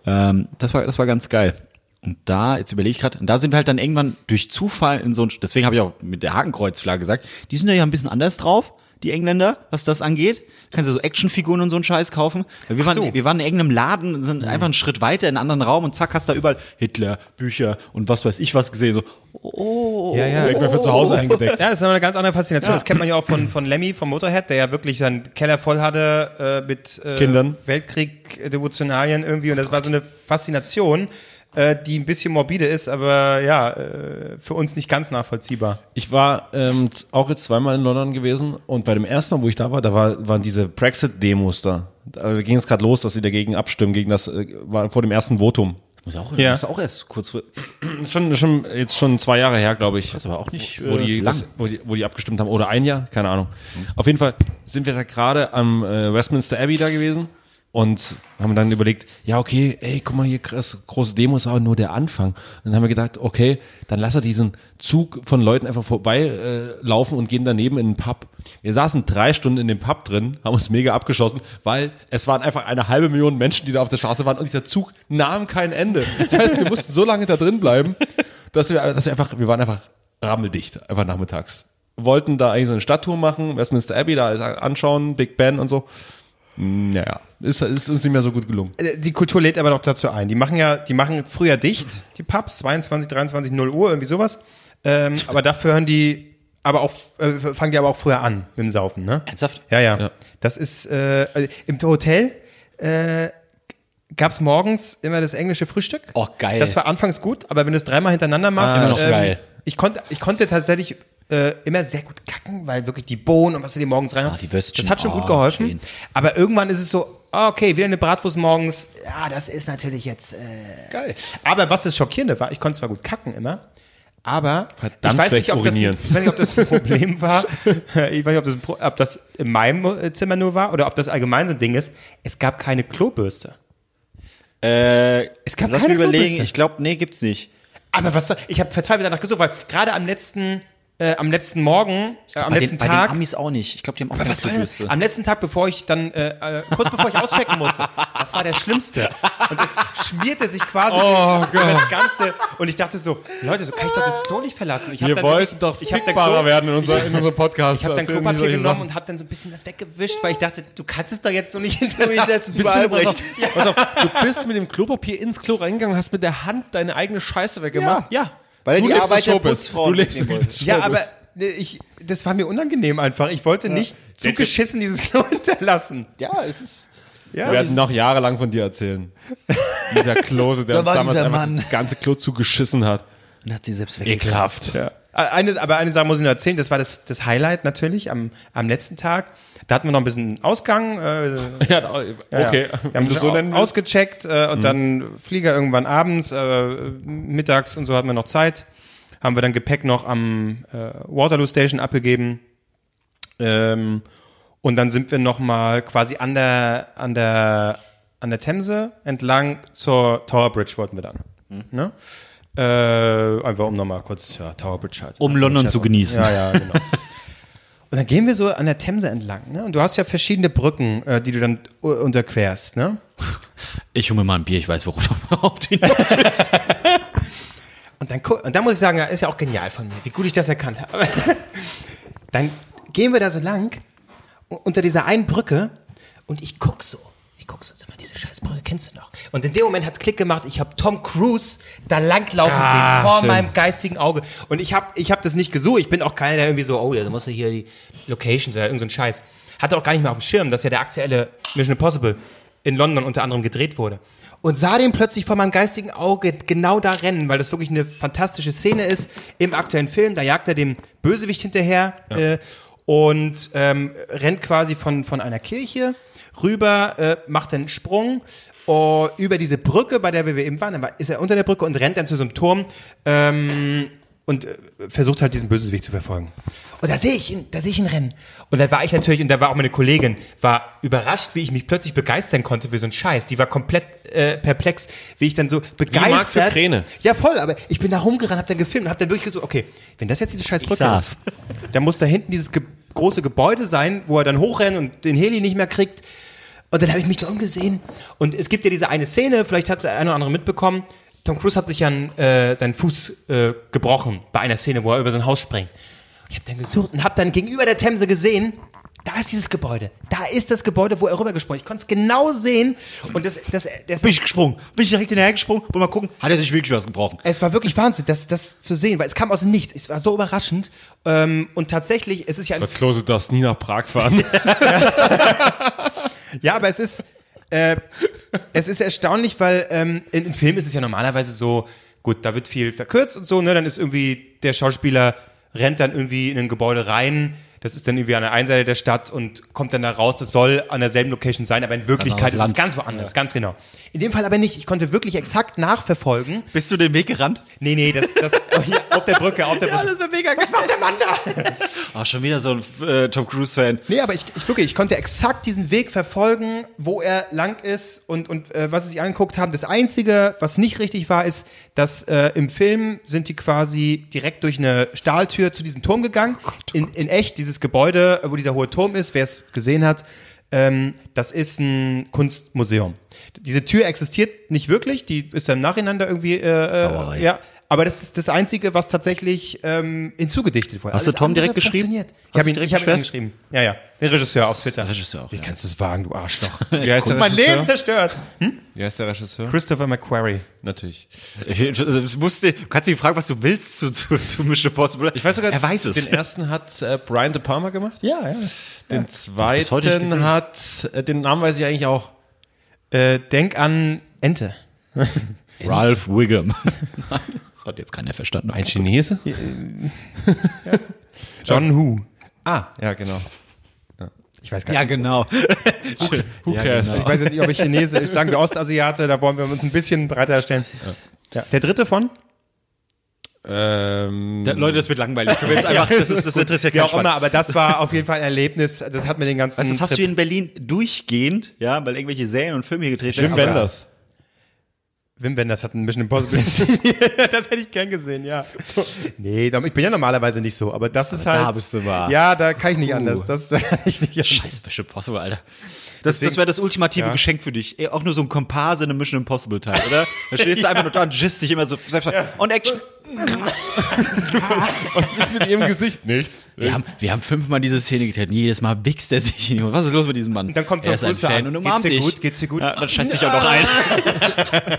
Ähm, das war, das war ganz geil. Und da, jetzt überlege ich gerade, und da sind wir halt dann irgendwann durch Zufall in so ein, deswegen habe ich auch mit der Hakenkreuzflagge gesagt, die sind ja ein bisschen anders drauf, die Engländer, was das angeht. Kannst du so Actionfiguren und so einen Scheiß kaufen. Weil wir, waren, so. wir waren in irgendeinem Laden, sind einfach einen Schritt weiter in einen anderen Raum und zack, hast da überall Hitler, Bücher und was weiß ich was gesehen. So, oh, Ja, ja. Direkt mal für zu Hause eingedeckt. Ja, das ist eine ganz andere Faszination. Das kennt man ja auch von, von Lemmy, vom Motorhead, der ja wirklich seinen Keller voll hatte äh, mit äh, Kindern. Weltkrieg-Devotionalien irgendwie. Und das war so eine Faszination, äh, die ein bisschen morbide ist, aber ja, äh, für uns nicht ganz nachvollziehbar. Ich war ähm, auch jetzt zweimal in London gewesen und bei dem ersten Mal, wo ich da war, da war, waren diese Brexit-Demos da. Da ging es gerade los, dass sie dagegen abstimmen, gegen das, äh, war vor dem ersten Votum. Muss auch, Ja. muss auch erst kurz vor, Schon, schon, jetzt schon zwei Jahre her, glaube ich. Das aber auch nicht, wo, äh, die, lang. das, wo, die, wo die abgestimmt haben. Oder ein Jahr, keine Ahnung. Auf jeden Fall sind wir da gerade am äh, Westminster Abbey da gewesen und haben dann überlegt, ja, okay, ey, guck mal hier, krass, große Demo ist aber nur der Anfang. Und dann haben wir gedacht, okay, dann lass er diesen Zug von Leuten einfach vorbei äh, laufen und gehen daneben in den Pub. Wir saßen drei Stunden in dem Pub drin, haben uns mega abgeschossen, weil es waren einfach eine halbe Million Menschen, die da auf der Straße waren und dieser Zug nahm kein Ende. Das heißt, wir mussten so lange da drin bleiben, dass wir, dass wir einfach, wir waren einfach rammeldicht, einfach nachmittags. Wollten da eigentlich so eine Stadttour machen, Westminster Abbey da alles anschauen, Big Ben und so. Naja, ist, ist uns nicht mehr so gut gelungen. Äh, Die Kultur lädt aber noch dazu ein. Die machen ja, die machen früher dicht, die Pubs, 22, 23, 0 Uhr, irgendwie sowas. Ähm, aber dafür hören die, aber auch, äh, fangen die aber auch früher an mit dem Saufen, ne? Ernsthaft? Ja, ja. Ja. Das ist, äh, also im Hotel äh, gab es morgens immer das englische Frühstück. Oh, geil. Das war anfangs gut, aber wenn du es dreimal hintereinander machst, Immer noch ähm, geil. Ich konnte, ich konnte tatsächlich äh, immer sehr gut kacken, weil wirklich die Bohnen und was du dir morgens rein Ah, die Würstchen. Das hat schon Oh, gut geholfen. schön. Aber irgendwann ist es so, ah, okay, wieder eine Bratwurst morgens. Ja, das ist natürlich jetzt äh, Geil. aber was das Schockierende war, ich konnte zwar gut kacken immer, aber Verdammt ich weiß, nicht, ob das, urinieren. ich weiß nicht, ob das ein Problem war. Ich weiß nicht, ob das, ein Pro- ob das in meinem äh, Zimmer nur war oder ob das allgemein so ein Ding ist. Es gab keine Klobürste. Äh, Es gab lass keine mich überlegen. Klobürste. Ich glaube, nee, gibt's nicht. Aber was soll, ich habe verzweifelt danach gesucht, weil gerade am letzten äh, am letzten Morgen, äh, am Bei letzten den, bei Tag. den Amis auch nicht. Ich glaube, die haben auch Aber keine was. Am letzten Tag, bevor ich dann, äh, äh, kurz bevor ich auschecken musste, das war der Schlimmste. Und es schmierte sich quasi Oh über das Ganze. Und ich dachte so, Leute, so kann ich doch das Klo nicht verlassen. Ich Wir dann wollten wirklich- doch ich hab Klo- werden in, unser, in unserem Podcast. Ich habe dann Klopapier genommen Sachen. und habe dann so ein bisschen das weggewischt, weil ich dachte, du kannst es doch jetzt so nicht hinter mich lassen. Bist du, pass auf, pass auf, du bist mit dem Klopapier ins Klo reingegangen, hast mit der Hand deine eigene Scheiße weggemacht. Ja, Weil er Du die lebst Arbeit der lebst mitnehmen wollte. ja, aber ne, ich, das war mir unangenehm einfach. Ich wollte nicht zu geschissen dieses Klo hinterlassen. Ja, es ist. Ja, Wir werden noch jahrelang von dir erzählen. Dieser Klose, der Da uns damals das ganze Klo zugeschissen hat. Und hat sie selbst weggekratzt. Ja. Eine, aber eine Sache muss ich noch erzählen, das war das, das Highlight natürlich am, am letzten Tag. Da hatten wir noch ein bisschen Ausgang. Äh, Ja, okay. Ja. Wir haben es so ausgecheckt äh, und dann Flieger irgendwann abends, äh, mittags und so hatten wir noch Zeit. Haben wir dann Gepäck noch am äh, Waterloo Station abgegeben. Ähm, und dann sind wir noch mal quasi an der, an der, an der Themse entlang zur Tower Bridge wollten wir dann. Ne? Äh, einfach um nochmal kurz, ja, Tower Bridge halt. Um London zu genießen. Ja, ja, genau. Und dann gehen wir so an der Themse entlang, ne? Und du hast ja verschiedene Brücken, äh, die du dann unterquerst, ne? Ich hole mir mal ein Bier, ich weiß, worauf du hinaus willst. Und dann, und dann muss ich sagen, ja, ist ja auch genial von mir, wie gut ich das erkannt habe. dann gehen wir da so lang unter dieser einen Brücke und ich guck so. Ich guck so, Scheißbrücke kennst du noch. Und in dem Moment hat's Klick gemacht, ich habe Tom Cruise da langlaufen Ah, sehen, vor schön. meinem geistigen Auge. Und ich habe ich hab das nicht gesucht. Ich bin auch keiner, der irgendwie so, oh ja, da musst du hier die Locations oder irgend so ein Scheiß. Hatte auch gar nicht mehr auf dem Schirm, dass ja der aktuelle Mission Impossible in London unter anderem gedreht wurde. Und sah den plötzlich vor meinem geistigen Auge genau da rennen, weil das wirklich eine fantastische Szene ist im aktuellen Film. Da jagt er dem Bösewicht hinterher äh, und ähm, rennt quasi von, von einer Kirche rüber, äh, macht einen Sprung äh, über diese Brücke, bei der wir eben waren. Dann ist er unter der Brücke und rennt dann zu so einem Turm ähm, und äh, versucht halt diesen Bösewicht zu verfolgen. Und da sehe ich ihn, da sehe ich ihn rennen. Und da war ich natürlich, und da war auch meine Kollegin, war überrascht, wie ich mich plötzlich begeistern konnte für so einen Scheiß. Die war komplett äh, perplex, wie ich dann so begeistert. Mark für Kräne. Ja, voll, aber ich bin da rumgerannt, hab dann gefilmt und hab dann wirklich so, okay, wenn das jetzt diese scheiß Brücke saß. ist, dann muss da hinten dieses ge große Gebäude sein, wo er dann hochrennt und den Heli nicht mehr kriegt. Und dann habe ich mich da umgesehen. Und es gibt ja diese eine Szene, vielleicht hat es der eine oder andere mitbekommen. Tom Cruise hat sich ja äh, seinen Fuß äh, gebrochen bei einer Szene, wo er über sein Haus springt. Ich habe dann gesucht und habe dann gegenüber der Themse gesehen, da ist dieses Gebäude. Da ist das Gebäude, wo er rübergesprungen ist. Ich konnte es genau sehen. Und das, das, das, Bin ich gesprungen. Bin ich direkt hinterher gesprungen. Wollen wir mal gucken. Hat er sich wirklich was gebrochen? es war wirklich Wahnsinn, das, das zu sehen, weil es kam aus dem Nichts. Es war so überraschend. Ähm, und tatsächlich, es ist ja ein Gott, Klose, du darfst nie nach Prag fahren. Ja, aber es ist, äh, es ist erstaunlich, weil ähm, in, in Filmen ist es ja normalerweise so, gut, da wird viel verkürzt und so, ne? Dann ist irgendwie der Schauspieler rennt dann irgendwie in ein Gebäude rein. Das ist dann irgendwie an der einen Seite der Stadt und kommt dann da raus. Das soll an derselben Location sein, aber in Wirklichkeit ist es ganz woanders, ganz genau. In dem Fall aber nicht. Ich konnte wirklich exakt nachverfolgen. Bist du den Weg gerannt? Nee, nee, das, das oh, hier, auf der Brücke, auf der Brücke. das wäre mega Was macht der Mann da? Ah, schon wieder so ein äh, Tom Cruise-Fan. Nee, aber ich, ich wirklich, ich konnte exakt diesen Weg verfolgen, wo er lang ist und, und äh, was sie sich angeguckt haben. Das Einzige, was nicht richtig war, ist, dass äh, im Film sind die quasi direkt durch eine Stahltür zu diesem Turm gegangen. In, in echt, dieses Gebäude, wo dieser hohe Turm ist, wer es gesehen hat, ähm, das ist ein Kunstmuseum. Diese Tür existiert nicht wirklich, die ist dann im Nachhinein da irgendwie, äh, Sauerei. äh, ja. Aber das ist das Einzige, was tatsächlich ähm, hinzugedichtet wurde. Hast du Alles Tom andere direkt geschrieben? Ich habe du ihn, direkt ich hab ihn beschwert? angeschrieben. Ja, ja. Der Regisseur auf Twitter. Regisseur auch, Wie ja. kannst du es wagen, du Arschloch? Wie heißt der mein? Leben zerstört. Wie heißt der Regisseur? Christopher McQuarrie. Natürlich. Ich, ich musste, du kannst ihn fragen, was du willst zu, zu, zu Mission Impossible. Ich weiß sogar, er weiß es. den ersten hat äh, Brian De Palma gemacht. Ja, ja. Den nicht zweiten hat, äh, den Namen weiß ich eigentlich auch. Äh, denk an Ente. Ralph Wiggum. hat jetzt keiner verstanden. Ein Chinese? John Who. Ah, ja, genau. Ich weiß gar Ja, nicht. genau. Who Ja, cares? genau. Ich weiß jetzt nicht, ob ich Chinesisch, sagen wir Ostasiate, da wollen wir uns ein bisschen breiter stellen. Ja. Der dritte von? Ähm, Da, Leute, das wird langweilig. Du willst einfach, das, ist, das interessiert Wie keinen auch immer, aber das war auf jeden Fall ein Erlebnis. Das hat mir den ganzen du, das hast du Trip- hier in Berlin durchgehend, ja, weil irgendwelche Serien und Filme hier gedreht Jim werden. Wenders. Wim Wenders hat ein Mission Impossible inszeniert. das hätte ich gern gesehen, ja. Nee, da- ich bin ja normalerweise nicht so, aber das ist halt. da bist du wahr. Ja, da kann ich nicht Uh. anders. Das da kann ich nicht anders. Scheiß Mission Impossible, Alter. Das, Deswegen- das wäre das ultimative Ja. Geschenk für dich. Eh, Auch nur so ein Komparse in einem Mission Impossible Teil, oder? Da stehst du einfach nur da und gisst dich immer so selbst. Und Action. Was ist mit ihrem Gesicht? Nichts. Wir haben, wir haben fünfmal diese Szene und Jedes Mal wichst er sich. in- Was ist los mit diesem Mann? Und dann kommt er ist ein Fan an. und Geht's umarmt dir dich. gut? Geht's dir gut? Ja, dann scheißt dich auch noch ein.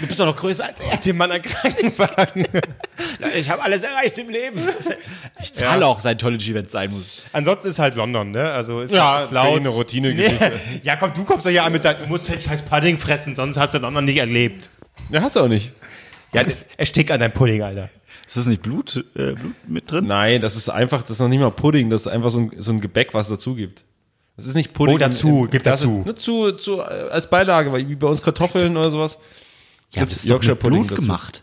Du bist doch noch größer als er. Den Mann an Krankenwagen. Ich habe alles erreicht im Leben. Ich zahle auch Scientology, wenn es sein muss. Ansonsten ist halt London, ne? Also ist, Ja, ist laut. eine. Nee. Ja, komm, du kommst doch ja an mit deinem, du musst halt scheiß Pudding fressen, sonst hast du London nicht erlebt. Ja, hast du auch nicht. Ja, erstick an deinem Pudding, Alter. Ist das nicht Blut, äh, Blut mit drin? Nein, das ist einfach, das ist noch nicht mal Pudding, das ist einfach so ein, so ein Gebäck, was dazu gibt. Das ist nicht Pudding. Oh, dazu, im- gib das dazu. Nur zu, zu, äh, als Beilage, weil wie bei uns Kartoffeln oder sowas. Ja, das ist doch Yorkshire mit Blut Pudding dazu. gemacht.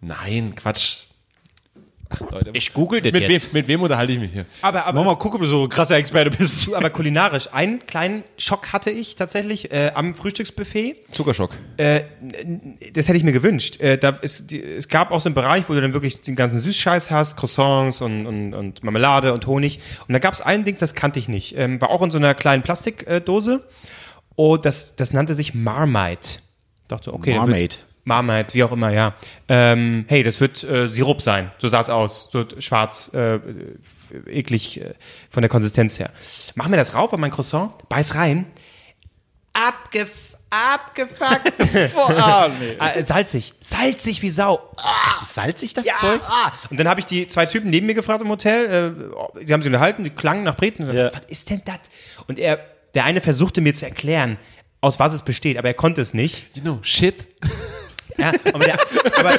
Nein, Quatsch. Ach, Leute. Ich google das mit, wem, jetzt. mit wem unterhalte ich mich hier? Aber, aber, Mach mal gucken, ob du so ein krasser Experte bist. Du, aber kulinarisch, einen kleinen Schock hatte ich tatsächlich äh, am Frühstücksbuffet. Zuckerschock. Äh, das hätte ich mir gewünscht. Äh, da ist, die, es gab auch so einen Bereich, wo du dann wirklich den ganzen Süßscheiß hast, Croissants und, und, und Marmelade und Honig. Und da gab es ein Ding, das kannte ich nicht. Ähm, war auch in so einer kleinen Plastikdose. Und das, das nannte sich Marmite. Ich dachte, okay. Marmite. Marmite, wie auch immer, ja. Ähm, hey, das wird äh, Sirup sein. So sah es aus. So schwarz, äh, eklig äh, von der Konsistenz her. Mach mir das rauf auf mein Croissant, beiß rein. Abgef abgefuckt. Ah, nee. Ah, salzig. Salzig wie Sau. Das ist salzig, das Ja. Zeug? Ah. Und dann habe ich die zwei Typen neben mir gefragt im Hotel, äh, die haben sich unterhalten, die klangen nach Breten. Ja. Was ist denn das? Und er, der eine versuchte mir zu erklären, aus was es besteht, aber er konnte es nicht. You know, shit. Ja, aber, der, aber,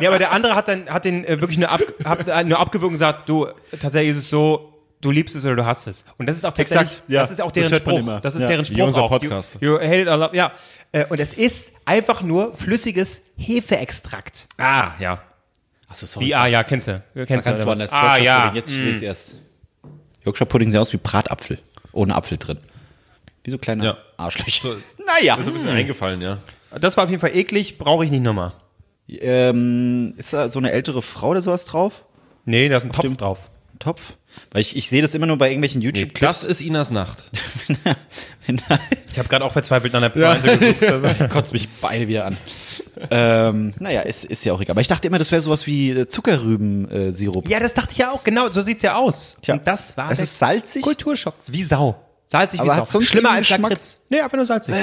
nee, aber der andere hat dann hat den äh, wirklich nur, ab, hab, äh, nur abgewogen und gesagt, du, tatsächlich ist es so, du liebst es oder du hast es. Und das ist auch tatsächlich, Exakt, ja. das ist auch Das deren man Spruch. Das ist Ja. deren Wie Spruch unser auch. Podcast. You, you hate it or love, ja. Äh, Und es ist einfach nur flüssiges Hefeextrakt. Ah, ja. Achso, sorry. Wie, ah, ja, kennst du. Kennst du woanders. Ah, Yorkshire ja. Pudding. Jetzt sehe ich es erst. Yorkshire Pudding sieht aus wie Bratapfel. Ohne Apfel drin. Wie so kleine Ja. Arschlöcher. naja. Ist ein bisschen eingefallen, ja. Das war auf jeden Fall eklig, brauche ich nicht nochmal. Ähm, ist da so eine ältere Frau oder sowas drauf? Nee, da ist ein Topf dem- drauf. Topf? Weil ich, ich sehe das immer nur bei irgendwelchen YouTube-Clips. das ist Inas Nacht. Ich habe gerade auch verzweifelt nach einer Pointe gesucht. Also. kotzt mich beide wieder an. ähm, naja, ist, ist ja auch egal. Aber ich dachte immer, das wäre sowas wie äh, Zuckerrüben-Sirup. Ja, das dachte ich ja auch. Genau, so sieht's ja aus. Tja. Und das war Es der ist salzig? Kulturschock. Wie Sau. Salzig Aber wie Sau. so Schlimmer als Geschmack? Lakritz. Nee, einfach nur salzig.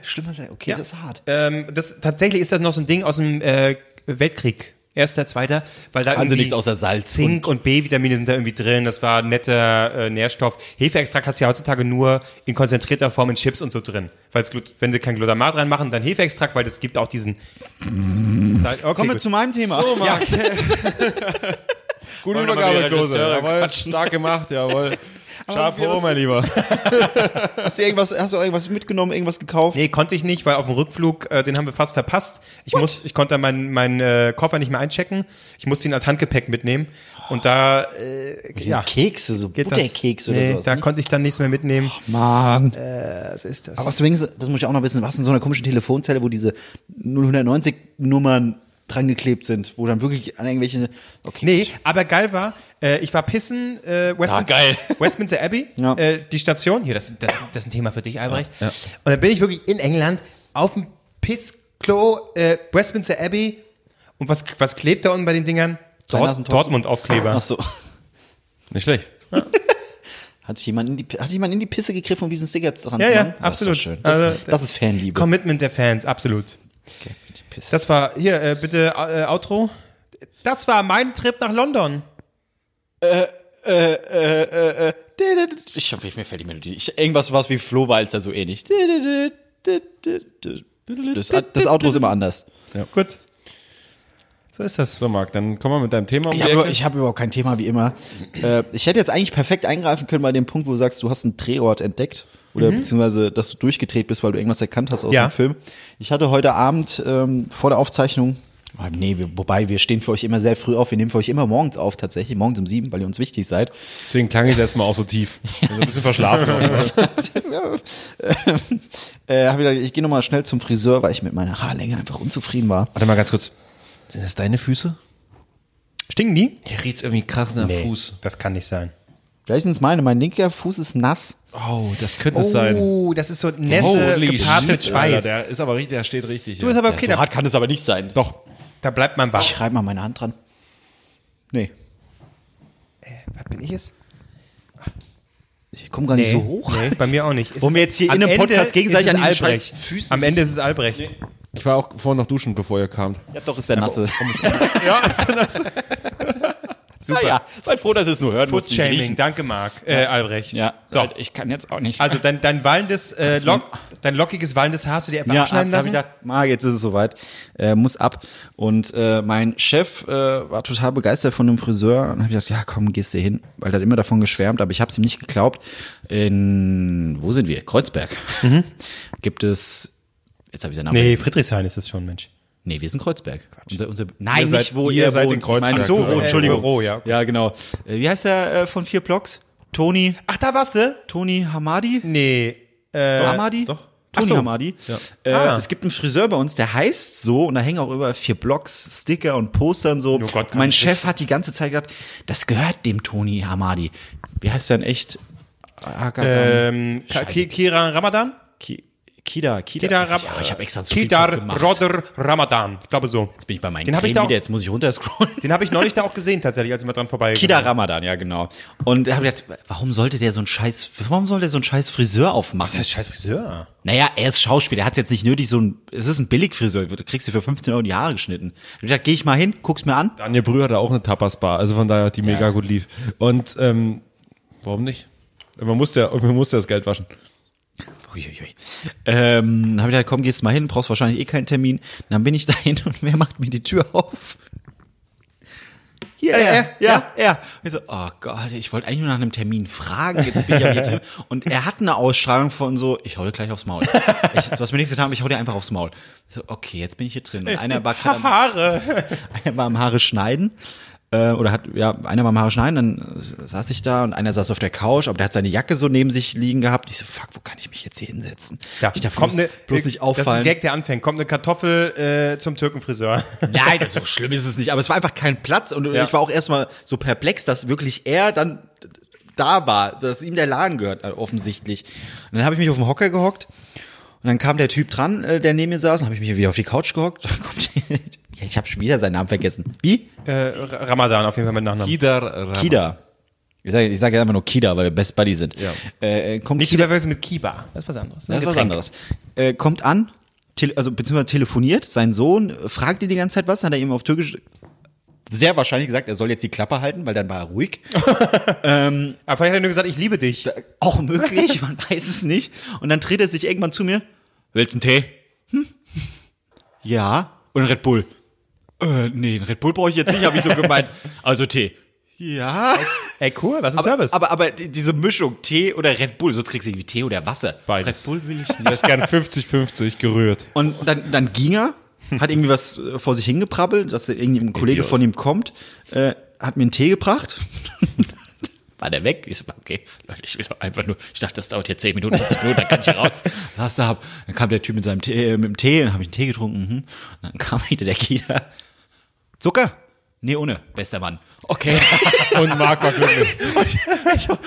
Schlimmer sein. Okay, Ja. das ist hart. Ähm, das, tatsächlich ist das noch so ein Ding aus dem äh, Weltkrieg. Erster, zweiter, weil da irgendwie nichts außer Salz Zink und, B-Vitamine sind da irgendwie drin. Das war ein netter äh, Nährstoff. Hefeextrakt hast du ja heutzutage nur in konzentrierter Form in Chips und so drin. Weil's, wenn sie kein Glutamat reinmachen, dann Hefeextrakt, weil das gibt auch diesen. Okay, Kommen wir zu meinem Thema. Ja. Gute wir mal wieder Übergabeklose. Regisseure Jawohl, stark gemacht, jawohl. Chapeau, mein Lieber. Hast du irgendwas, hast du irgendwas mitgenommen, irgendwas gekauft? Nee, konnte ich nicht, weil auf dem Rückflug, äh, den haben wir fast verpasst. Ich muss, ich konnte meinen meinen äh, Koffer nicht mehr einchecken. Ich musste ihn als Handgepäck mitnehmen. Und da, äh, ja, Kekse, so. Butterkekse oder nee, sowas. Da nicht? konnte ich dann nichts mehr mitnehmen. Mann. Was ist das? Aber was das muss ich auch noch wissen, was in so einer komischen Telefonzelle, wo diese 090 Nummern dran geklebt sind, wo dann wirklich an irgendwelche. Okay. Nee, aber geil war, äh, ich war pissen, äh, Westminster, Ah, geil. Westminster Abbey, Ja. äh, die Station, hier, das, das, das ist ein Thema für dich, Albrecht. Und dann bin ich wirklich in England auf dem Pissklo, äh, Westminster Abbey und was, was klebt da unten bei den Dingern? Dort. Dortmund-Aufkleber. Ach so. Nicht schlecht. Hat sich jemand in die, hat jemand in die Pisse gegriffen, um diesen Sticker dran Ja, zu ja, machen? Das absolut. ist doch schön. Das, Also, das ist Fanliebe. Commitment der Fans, absolut. Okay, die Pisse. Das war, hier, äh, bitte, äh, Outro. Das war mein Trip nach London. Ich hab, mir fällt die Melodie. Ich, irgendwas was wie Flohwalzer, so ähnlich. Das, das Outro ist immer anders. Gut. So ist das. So, Marc, dann komm mal mit deinem Thema um Ich habe hab überhaupt kein Thema, wie immer. Äh, ich hätte jetzt eigentlich perfekt eingreifen können bei dem Punkt, wo du sagst, du hast einen Drehort entdeckt. Oder beziehungsweise, dass du durchgedreht bist, weil du irgendwas erkannt hast aus Ja. dem Film. Ich hatte heute Abend ähm, vor der Aufzeichnung Ah, Nee, wir, wobei wir stehen für euch immer sehr früh auf. Wir nehmen für euch immer morgens auf, tatsächlich. Morgens um sieben, weil ihr uns wichtig seid. Deswegen klang ich letztes Mal auch so tief. Also ein bisschen verschlafen. Äh, hab ich gedacht, ich gehe nochmal schnell zum Friseur, weil ich mit meiner Haarlänge einfach unzufrieden war. Warte mal ganz kurz. Sind das deine Füße? Stinken die? Hier riecht's irgendwie krass nach Fuß. das kann nicht sein. Vielleicht sind es meine. Mein linker Fuß ist nass. Oh, das könnte es sein. Oh, das ist so Nässe gepaart mit shit, Alter, Schweiß. Der ist aber richtig, der steht richtig. Du ist aber okay, da, hart kann es aber nicht sein. Doch. da bleibt man wach. Ich schreibe mal meine Hand dran. Nee, Was bin ich es? ich komme gar nicht so hoch. Nee, bei mir auch nicht. Wollen wir ist- jetzt hier am in einem Ende Podcast gegenseitig ist es an Albrecht. Füßen- Am Ende ist es Albrecht. Ich war auch vorhin noch duschen, bevor ihr kamt. Ja, doch, ist der nasse. Ja, ist das? Super. Naja, seid froh, dass ihr es nur hören Footshaming, riechen. danke Marc, äh, Albrecht. Ja, So, ich kann jetzt auch nicht. also dein, dein wallendes, äh, lock, dein lockiges wallendes Haar hast du dir einfach ja, abschneiden hab, hab ich lassen? gedacht, Marc, jetzt ist es soweit. Äh, muss ab. Und äh, mein Chef äh, war total begeistert von dem Friseur. Und habe ich gedacht, ja komm, gehst du hin. Weil er hat immer davon geschwärmt, aber ich habe es ihm nicht geglaubt. In, wo sind wir? Kreuzberg. Gibt es, jetzt habe ich seinen Namen Nee. Friedrichshain ist das schon, Mensch. Nee, wir sind Kreuzberg. Unser, unser, nein, Ihr seid- nicht wo ihr ihr, seid wohnt. in Kreuzberg. Ich meine, so, wo, äh, Entschuldigung. Büro, ja. Ja, genau. Äh, wie heißt der äh, von vier Blocks? Toni, Ach, da warst du? Toni Hamadi? Nee. Äh, Hamadi? doch. Toni so. Hamadi. Äh, Ah. Es gibt einen Friseur bei uns, der heißt so und da hängen auch über vier Blocks Sticker und Poster und so. Oh Gott, mein Chef hat die ganze Zeit gesagt, das gehört dem Toni Hamadi. Wie heißt der denn echt? Ähm, Scheiße. Ki- Kira Ramadan? Ki Kida, Kida. Kida Ram ja, ich habe extra so Kidar. Rodder Ramadan. Ich glaube so. Jetzt bin ich bei meinen Den ich da auch- wieder, jetzt muss ich runterscrollen. Den habe ich neulich da auch gesehen, tatsächlich, als ich mal dran vorbei Kida Ramadan, ja genau. Und da habe ich gedacht, warum sollte der so einen scheiß, warum soll der so einen scheiß Friseur aufmachen? Das heißt scheiß Friseur. Naja, er ist Schauspieler, er hat jetzt nicht nötig, so ein, es ist ein Billigfriseur, du kriegst dir für 15 Euro die Haare geschnitten. Ich hab gedacht, geh ich mal hin, guck's mir an. Daniel Brühl hatte auch eine Tapas-Bar, also von daher, die mega gut lief. Und, ähm, warum nicht? Man musste ja, man musste das Geld waschen. Uiuiui. Ähm, hab ich gedacht, komm, gehst mal hin, brauchst wahrscheinlich eh keinen Termin. Dann bin ich dahin und wer macht mir die Tür auf? Hier, er, er, ja, er. Und ich so, oh Gott, ich wollte eigentlich nur nach einem Termin fragen, jetzt bin ich ja hier drin. Und er hat eine Ausstrahlung von so, ich hau dir gleich aufs Maul. Ich, du hast mir nichts getan, ich hau dir einfach aufs Maul. Ich so, okay, jetzt bin ich hier drin. Und einer war gerade am, Haare. einer war am Haare schneiden. Äh, oder hat, ja, einer war am Haare schneiden, dann saß ich da und einer saß auf der Couch, aber der hat seine Jacke so neben sich liegen gehabt. Ich so, fuck, wo kann ich mich jetzt hier hinsetzen? Ja, ich darf kommt bloß, eine, bloß nicht Das ist ein auffallen. Gag, der anfängt. Kommt eine Kartoffel äh, zum Türkenfriseur. Nein, das so schlimm ist es nicht. Aber es war einfach kein Platz und Ja. ich war auch erstmal so perplex, dass wirklich er dann da war, dass ihm der Laden gehört, äh, offensichtlich. Und dann habe ich mich auf den Hocker gehockt und dann kam der Typ dran, äh, der neben mir saß, und habe ich mich wieder auf die Couch gehockt. Dann kommt ja, ich habe schon wieder seinen Namen vergessen. Wie? äh, Ramadan auf jeden Fall mit Nachnamen. Kidar Ram. Kida. Ich sage ich sag jetzt einfach nur Kida, weil wir Best Buddy sind. Ja. Äh, kommt Nicht zu verwechseln mit Kiba. Das ist was anderes. das ist was anderes. Äh, kommt an, tele also beziehungsweise telefoniert, sein Sohn fragt ihn die ganze Zeit was, hat er ihm auf Türkisch sehr wahrscheinlich gesagt, er soll jetzt die Klappe halten, weil dann war er ruhig. Aber vielleicht hat er nur gesagt, ich liebe dich. Auch möglich, man weiß es nicht. Und dann dreht er sich irgendwann zu mir. Willst du einen Tee? Hm? Ja. Und ein Red Bull. Äh, nee, einen Red Bull brauche ich jetzt nicht, habe ich so gemeint. Also Tee. Ja. Ey, cool, was ist Aber, Service? aber, aber die- diese Mischung Tee oder Red Bull, so kriegst du irgendwie Tee oder Wasser. Beides. Red Bull will ich nicht. Das ist gern 50-50 gerührt. Und dann, dann ging er, hat irgendwie was äh, vor sich hingeprabbelt, dass irgendwie ein Kollege Idiot. von ihm kommt, äh, hat mir einen Tee gebracht. War der weg? Ich so, okay, Leute, ich will doch einfach nur, ich dachte, das dauert jetzt 10 Minuten, 15 Minuten, dann kann ich raus. Saß da, dann kam der Typ mit seinem Tee, äh, mit dem Tee, dann habe ich einen Tee getrunken, mhm. Und dann kam wieder der Kida. Zucker? Nee, ohne. Bester Mann. Okay. Und Marc war glücklich. Ich, ich ho-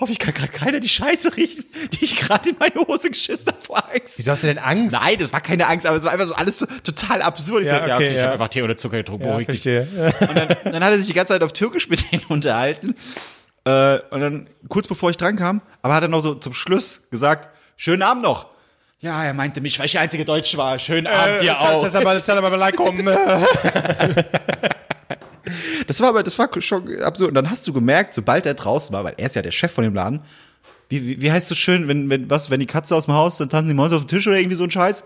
hoffe, ich kann gerade keiner die Scheiße riechen, die ich gerade in meine Hose geschissen habe vor Angst. Wieso hast du denn Angst? Nein, das war keine Angst, aber es war einfach so alles so total absurd. Ich Ja, so, ja, okay, okay, ich ja. habe einfach Tee oder Zucker getrunken, ja, beruhig dich. Und dann, dann hat er sich die ganze Zeit auf Türkisch mit denen unterhalten. Äh, und dann, kurz bevor ich dran kam, aber hat er noch so zum Schluss gesagt, schönen Abend noch. Ja, er meinte mich, weil ich der einzige Deutsch war. Schönen Abend dir auch. Das war aber, das war schon absurd. Und dann hast du gemerkt, sobald er draußen war, weil er ist ja der Chef von dem Laden, wie, wie, wie heißt so schön, wenn, wenn, was, wenn die Katze aus dem Haus, dann tanzen die Mäuse auf dem Tisch oder irgendwie so ein Scheiß?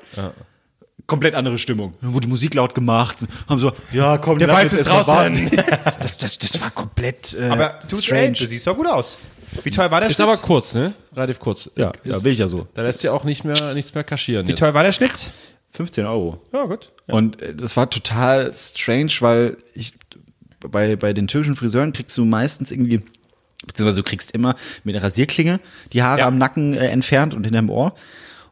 Komplett andere Stimmung. Dann wurde die Musik laut gemacht, haben so, ja, komm, Der Weiß ist draußen. Das, das, das war komplett äh, Aber strange. du siehst doch gut aus. Wie teuer war der Ist Schnitt? aber kurz, ne? Relativ kurz. ja, Ist, ja, will ich ja so. Da lässt sich auch nicht mehr, nichts mehr kaschieren. Wie jetzt. teuer war der Schnitt? 15 Euro. Ja, gut. Und äh, das war total strange, weil ich bei, bei den türkischen Friseuren kriegst du meistens irgendwie, beziehungsweise du kriegst immer mit der Rasierklinge die Haare Ja. am Nacken äh, entfernt und hinterm Ohr.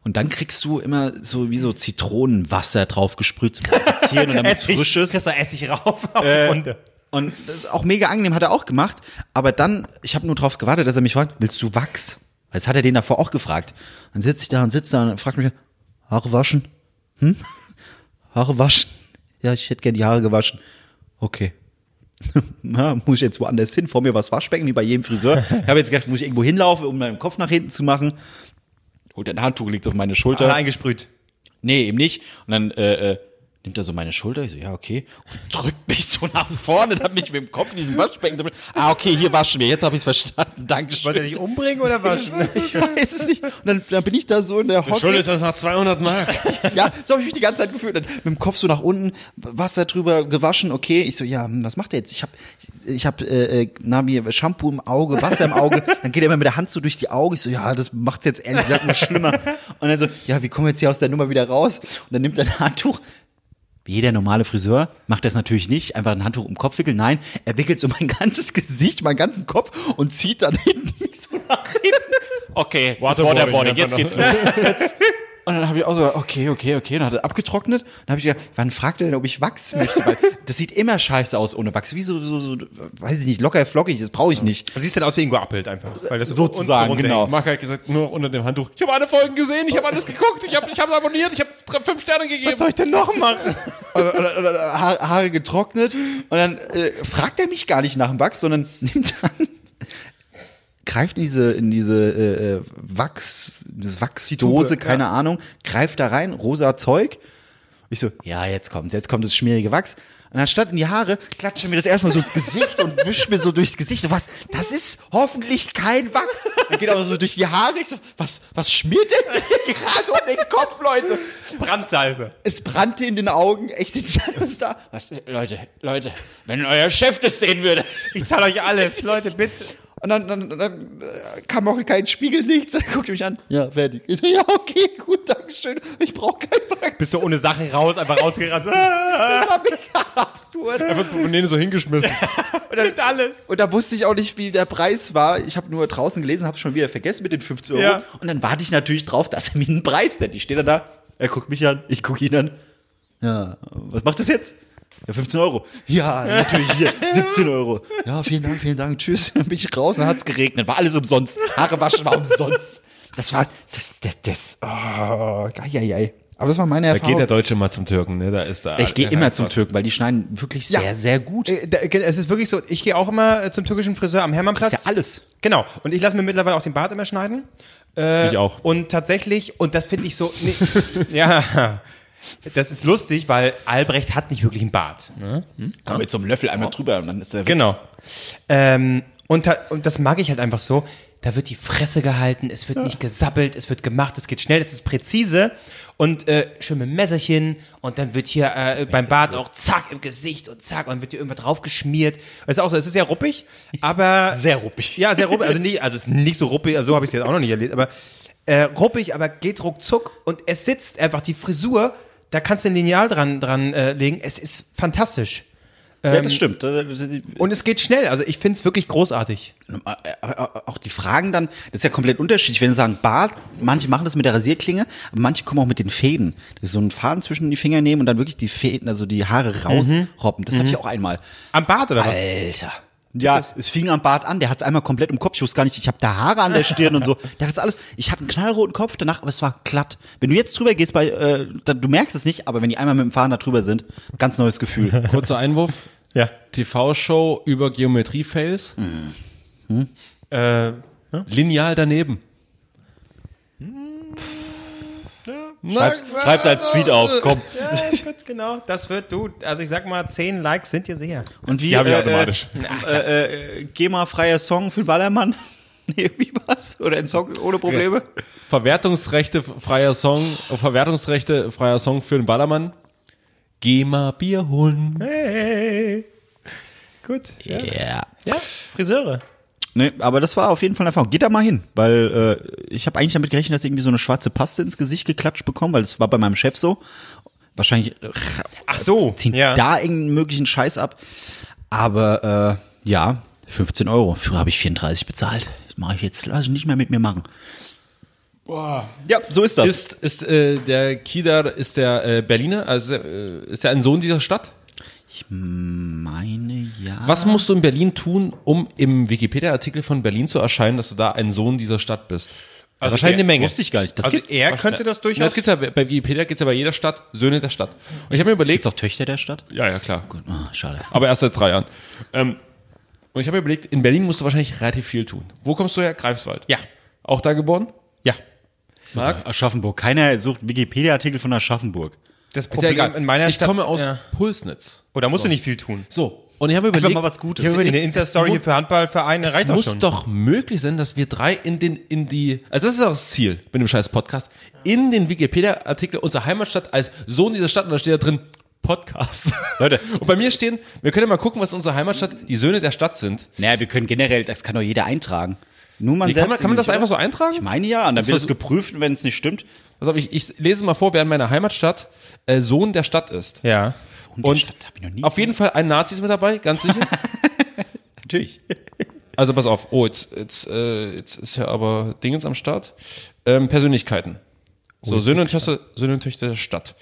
Und dann kriegst du immer so wie so Zitronenwasser drauf gesprüht zum Infizieren und damit es frisch ist. Kriegst du Essig rauf auf Äh, die Wunde. Und das ist auch mega angenehm, hat er auch gemacht. Aber dann, ich habe nur drauf gewartet, dass er mich fragt, willst du Wachs? Weil Das hat er den davor auch gefragt. Dann sitze ich da und sitze da und fragt mich, Haare waschen? Hm? Haare waschen? Ja, ich hätte gern die Haare gewaschen. Okay. Na, muss ich jetzt woanders hin? Vor mir war das Waschbecken, wie bei jedem Friseur. Ich habe jetzt gedacht, muss ich irgendwo hinlaufen, um meinen Kopf nach hinten zu machen. Holt ein Handtuch, legt auf meine Schulter. Alle eingesprüht. Nee, eben nicht. Und dann äh, äh, nimmt er so meine Schulter. Ich so, ja, okay. Und drückt mich so nach vorne, damit ich mit dem Kopf in diesem Waschbecken drin. Ah, okay, hier waschen wir. Jetzt habe ich es verstanden. Dankeschön. Wollt ihr dich umbringen oder was? ich weiß es nicht. Und dann, dann bin ich da so in der Hocke. Schuld ist das nach 200 Mark. Ja, so habe ich mich die ganze Zeit gefühlt. Dann mit dem Kopf so nach unten, Wasser drüber gewaschen. Okay, ich so, ja, hm, was macht er jetzt? Ich habe ich hab, äh, äh, Nami Shampoo im Auge, Wasser im Auge. Dann geht er immer mit der Hand so durch die Augen. Ich so, ja, das macht's jetzt ehrlich gesagt nur schlimmer. Und dann so, ja, wie kommen wir jetzt hier aus der Nummer wieder raus? Und dann nimmt er ein Handtuch. Jeder normale Friseur macht das natürlich nicht, einfach ein Handtuch um den Kopf wickeln. Nein, er wickelt so mein ganzes Gesicht, meinen ganzen Kopf und zieht dann hinten so nach hinten. Okay, jetzt ist Waterboarding, jetzt man geht's das. los. Und dann habe ich auch so, okay, okay, okay. Dann hat er abgetrocknet. Dann habe ich gedacht, wann fragt er denn, ob ich Wachs möchte? Weil das sieht immer scheiße aus ohne Wachs. Wie so, so, so weiß ich nicht, locker flockig, das brauche ich nicht. Du siehst halt aus wie Ingo Appelt einfach. Weil das Sozusagen, genau. Marc hat gesagt, nur unter dem Handtuch. Ich habe alle Folgen gesehen, ich habe alles geguckt, ich habe ich hab's abonniert, ich habe fünf Sterne gegeben. Was soll ich denn noch machen? Und, und, und Haare, Haare getrocknet. Und dann äh, fragt er mich gar nicht nach dem Wachs, sondern nimmt dann, greift in diese, in diese äh, äh, Wachs, das Wachsdose, keine ja. Ahnung, greift da rein, rosa Zeug. Ich so, ja, jetzt kommt's, jetzt kommt das schmierige Wachs. Und anstatt in die Haare, klatscht er mir das erstmal so ins Gesicht und wischt mir so durchs Gesicht. So, was, das ist hoffentlich kein Wachs. Dann geht er auch so durch die Haare. Ich so, was, was schmiert mir gerade um den Kopf, Leute? Brandsalbe. Es brannte in den Augen. Ich sitze alles da. Was, Leute, Leute, wenn euer Chef das sehen würde. Ich zahle euch alles, Leute, bitte. Und dann, dann, dann äh, kam auch kein Spiegel, nichts. Dann guckte mich an. Ja, fertig. Ich so, ja, okay, gut, dankeschön. Ich brauche kein Wachs. Bist du ohne Sachen raus, einfach rausgerannt. So, ah, Das war mega absurd. Einfach das Portemonnaie so hingeschmissen. und dann alles. Und da wusste ich auch nicht, wie der Preis war. Ich habe nur draußen gelesen, habe schon wieder vergessen mit den 50 Euro. Ja. Und dann warte ich natürlich drauf, dass er mir einen Preis nennt. Ich stehe dann da, er guckt mich an, ich gucke ihn an. Ja, was macht das jetzt? Ja, 15 Euro. Ja, natürlich hier, 17 Euro. Ja, vielen Dank, vielen Dank, tschüss. Dann bin ich raus, dann hat's geregnet, war alles umsonst. Haare waschen war umsonst. Das war, das, das, das, oh, geil, geil. Aber das war meine Da Erfahrung. geht der Deutsche mal zum Türken, ne? Da ist da. ich gehe er immer hat zum. Türken, weil die schneiden wirklich Ja. sehr, sehr gut. Äh, da- Es ist wirklich so, ich gehe auch immer äh, zum türkischen Friseur am Hermannplatz. Das ist ja alles. Genau. Und ich lasse mir mittlerweile auch den Bart immer schneiden. Äh, Ich auch. Und tatsächlich, und das finde ich so, nee, ja, das ist lustig, weil Albrecht hat nicht wirklich einen Bart. Ne? Komm mit so einem Löffel einmal drüber und dann ist der Genau. Ähm, und, ta- und das mag ich halt einfach so. Da wird die Fresse gehalten, es wird nicht gesabbelt, es wird gemacht, es geht schnell, es ist präzise und äh, schön mit Messerchen und dann wird hier äh, beim Bart auch zack im Gesicht und zack und dann wird hier irgendwas drauf geschmiert. Das ist auch so, es ist sehr ruppig, aber Sehr ruppig. Ja, sehr ruppig, also nicht, also es ist nicht so ruppig, also so habe ich es jetzt auch noch nicht erlebt, aber äh, ruppig, aber geht ruckzuck und es sitzt einfach die Frisur, da kannst du ein Lineal dran dran äh, legen, es ist fantastisch. Ja, Ähm, das stimmt. Und es geht schnell. Also ich finde es wirklich großartig. Auch die Fragen dann, das ist ja komplett unterschiedlich. Wenn sie sagen Bart, manche machen das mit der Rasierklinge, aber manche kommen auch mit den Fäden. Das ist so einen Faden zwischen die Finger nehmen und dann wirklich die Fäden, also die Haare rausroppen. Das hatte ich auch einmal. Am Bart oder was? Alter. Ja, es fing am Bart an, der hat es einmal komplett im Kopf. Ich wusste gar nicht, ich habe da Haare an der Stirn und so. Der hat alles. Ich hatte einen knallroten Kopf danach, aber es war glatt. Wenn du jetzt drüber gehst, bei, äh, dann, du merkst es nicht, aber wenn die einmal mit dem Faden da drüber sind, ganz neues Gefühl. Kurzer Einwurf. Ja. TV-Show über Geometrie-Fails. Äh, Lineal daneben. Schreib's, schreib's als Tweet auf, komm. ja, das wird, genau. Das wird du. Also ich sag mal, 10 Likes sind dir sicher. Und wie, Die habe ich äh, automatisch. Äh, äh, GEMA-freier Song für den Ballermann? Nee, wie was? Oder ein Song ohne Probleme? Verwertungsrechte freier Song, Verwertungsrechte freier Song für den Ballermann. Geh mal Bier holen. Hey. Gut. Ja. Ja. ja. Friseure. Nee, aber das war auf jeden Fall eine Erfahrung. Geht da mal hin, weil äh, ich habe eigentlich damit gerechnet, dass ich irgendwie so eine schwarze Paste ins Gesicht geklatscht bekomme, weil das war bei meinem Chef so. Wahrscheinlich äh, Ach so, zieht ja. da irgendeinen möglichen Scheiß ab. Aber äh, ja, 15 Euro. Früher habe ich 34 bezahlt. Das mache ich jetzt, lass ich nicht mehr mit mir machen. Ja, so ist das. Ist, ist äh, der Kidar, ist der äh, Berliner, also äh, ist er ein Sohn dieser Stadt? Meine ja. Was musst du in Berlin tun, um im Wikipedia-Artikel von Berlin zu erscheinen, dass du da ein Sohn dieser Stadt bist? Also wahrscheinlich eine Menge. Wusste ich gar nicht. Das Also gibt's. er könnte das Ja, durchaus. das gibt's ja, bei Wikipedia gibt's ja bei jeder Stadt Söhne der Stadt. Und ich habe mir überlegt, Gibt's auch Töchter der Stadt? ja, ja, klar. Gut, ah, schade. Aber erst seit drei Jahren. Ähm, und ich habe mir überlegt, in Berlin musst du wahrscheinlich relativ viel tun. Wo kommst du her? Greifswald. Ja. Auch da geboren? ja. Marc? Aschaffenburg. Keiner sucht Wikipedia-Artikel von Aschaffenburg. Das Ist ja Problem egal. in meiner ich Stadt. komme aus Ja. Pulsnitz. Oh, da musst du nicht viel tun. So. Und ich habe mir überlegt, mal was Gutes. Ich habe Eine überlegt, Insta-Story es hier für Handballvereine Es reicht muss schon. doch möglich sein, dass wir drei in den, in die, also das ist auch das Ziel mit dem scheiß Podcast, in den Wikipedia-Artikel unserer Heimatstadt als Sohn dieser Stadt, und da steht da drin, Podcast. Leute. Und bei mir stehen, wir können ja mal gucken, was in unserer Heimatstadt die Söhne der Stadt sind. Naja, wir können generell, das kann doch jeder eintragen. Nur man Wie, selbst. kann, man, kann man das einfach so eintragen? Ich meine ja, und dann wird es geprüft, wenn es nicht stimmt. Also ich, ich lese mal vor, wer in meiner Heimatstadt äh, Sohn der Stadt ist. Ja. Und, Und Stadt hab ich noch nie. Auf jeden Fall ein Nazi ist mit dabei, ganz sicher. natürlich. Also pass auf, oh, jetzt, jetzt, äh, jetzt ist ja aber Dingens am Start. Ähm, Persönlichkeiten. So, Söhne und, Töchter, Söhne und Töchter der Stadt.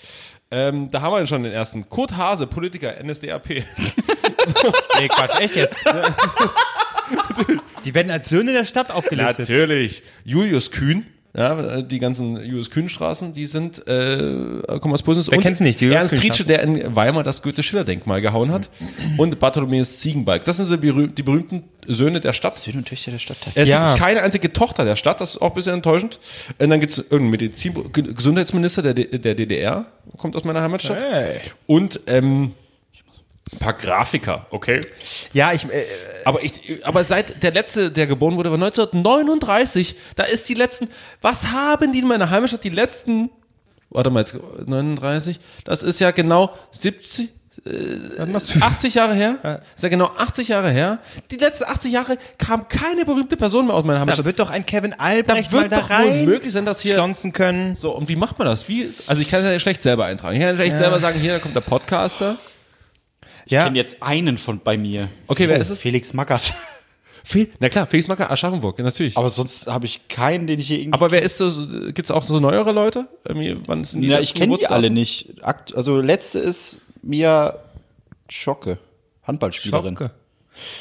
Ähm, da haben wir schon den ersten. Kurt Hase, Politiker, NSDAP. Nee, Quatsch, echt jetzt? Die werden als Söhne der Stadt aufgelistet. Natürlich. Julius Kühn. Ja, die ganzen Julius Kühn-Straßen, die sind, äh, kommen aus Pulsnitz. Wer kennt's nicht, die Julius Ernst Rietsche, Kühn-Straße? der in Weimar das Goethe-Schiller-Denkmal gehauen hat. Und Bartholomäus Ziegenbalg. Das sind so die, berüh- die berühmten Söhne der Stadt. Söhne und Töchter der Stadt. Es Ja. gibt keine einzige Tochter der Stadt, das ist auch ein bisschen enttäuschend. Und dann gibt es irgendeinen Medizin Ge- Gesundheitsminister der, D- der DDR, kommt aus meiner Heimatstadt. Hey. Und ähm, ein paar Grafiker, okay. Ja, ich, äh, Aber, ich, aber seit der letzte, der geboren wurde, war 1939, da ist die letzten, was haben die in meiner Heimatstadt, die letzten, warte mal, jetzt 39, das ist ja genau 70, was machst du? 80 Jahre her, ist ja genau 80 Jahre her. Die letzten 80 Jahre kam keine berühmte Person mehr aus meiner Da Heimatstadt. wird doch ein Kevin Da Albrecht mal wird da doch wohl rein möglich sein, dass hier. schlonzen können. So, und wie macht man das? Wie, also ich kann es ja schlecht selber eintragen. Ich kann ja schlecht selber sagen, hier da kommt der Podcaster. Ich Ja. kenne jetzt einen von bei mir. Okay, wer ist es? Felix Mackert. Fe Na klar, Felix Macker, Aschaffenburg, ja, natürlich. Aber, Aber sonst habe ich keinen, den ich hier irgendwie. wer ist das? Gibt's auch so neuere Leute? Irgendwie, wann sind die ja, ich kenne die alle nicht. Akt, also letzte ist Mia Schocke, Handballspielerin. Schocke.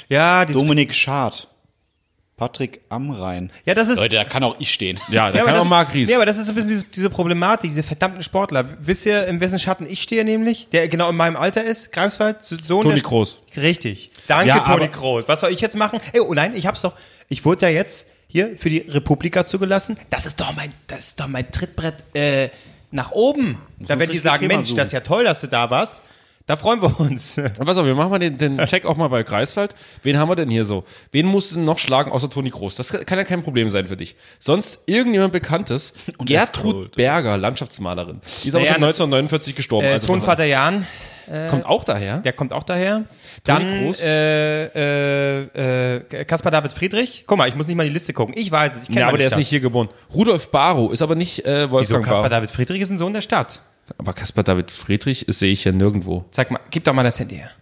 Ja, die Dominik Schad. Patrick Amrein. ja, das ist. Leute, da kann auch ich stehen. Ja, da ja, kann auch Marc Ries. Ja, aber das ist so ein bisschen diese, diese Problematik, diese verdammten Sportler. Wisst ihr, in wessen Schatten ich stehe nämlich? Der genau in meinem Alter ist? Greifswald? Sohn Toni Kroos. Richtig. Danke, Ja, Toni Kroos. Was soll ich jetzt machen? Ey, oh nein, ich hab's doch. Ich wurde ja jetzt hier für die Republika zugelassen. Das ist doch mein, das ist doch mein Trittbrett äh, nach oben. da uns werden die sagen, Thema Mensch, suchen. das ist ja toll, dass du da warst. Da freuen wir uns. Und Pass auf, wir machen mal den, den Check auch mal bei Greifswald. Wen haben wir denn hier so? Wen musst du noch schlagen außer Toni Groß? Das kann ja kein Problem sein für dich. Sonst irgendjemand Bekanntes. Gertrud Escrow. Berger, Landschaftsmalerin. Die ist aber Naja, schon 1949 gestorben. Äh, also Tonvater Jan, daher- kommt auch daher. der kommt auch daher. Toni Dann Kroos? äh, äh, äh, Kaspar David Friedrich. Guck mal, ich muss nicht mal die Liste gucken. Ich weiß es. Ich kenn Ja, aber der ist nicht hier geboren. Rudolf Barrow ist aber nicht äh, Wieso? Wolfgang Kaspar Barrow. David Friedrich ist ein Sohn der Stadt. Aber Caspar David Friedrich sehe ich ja nirgendwo. Zeig mal, gib doch mal das Handy her.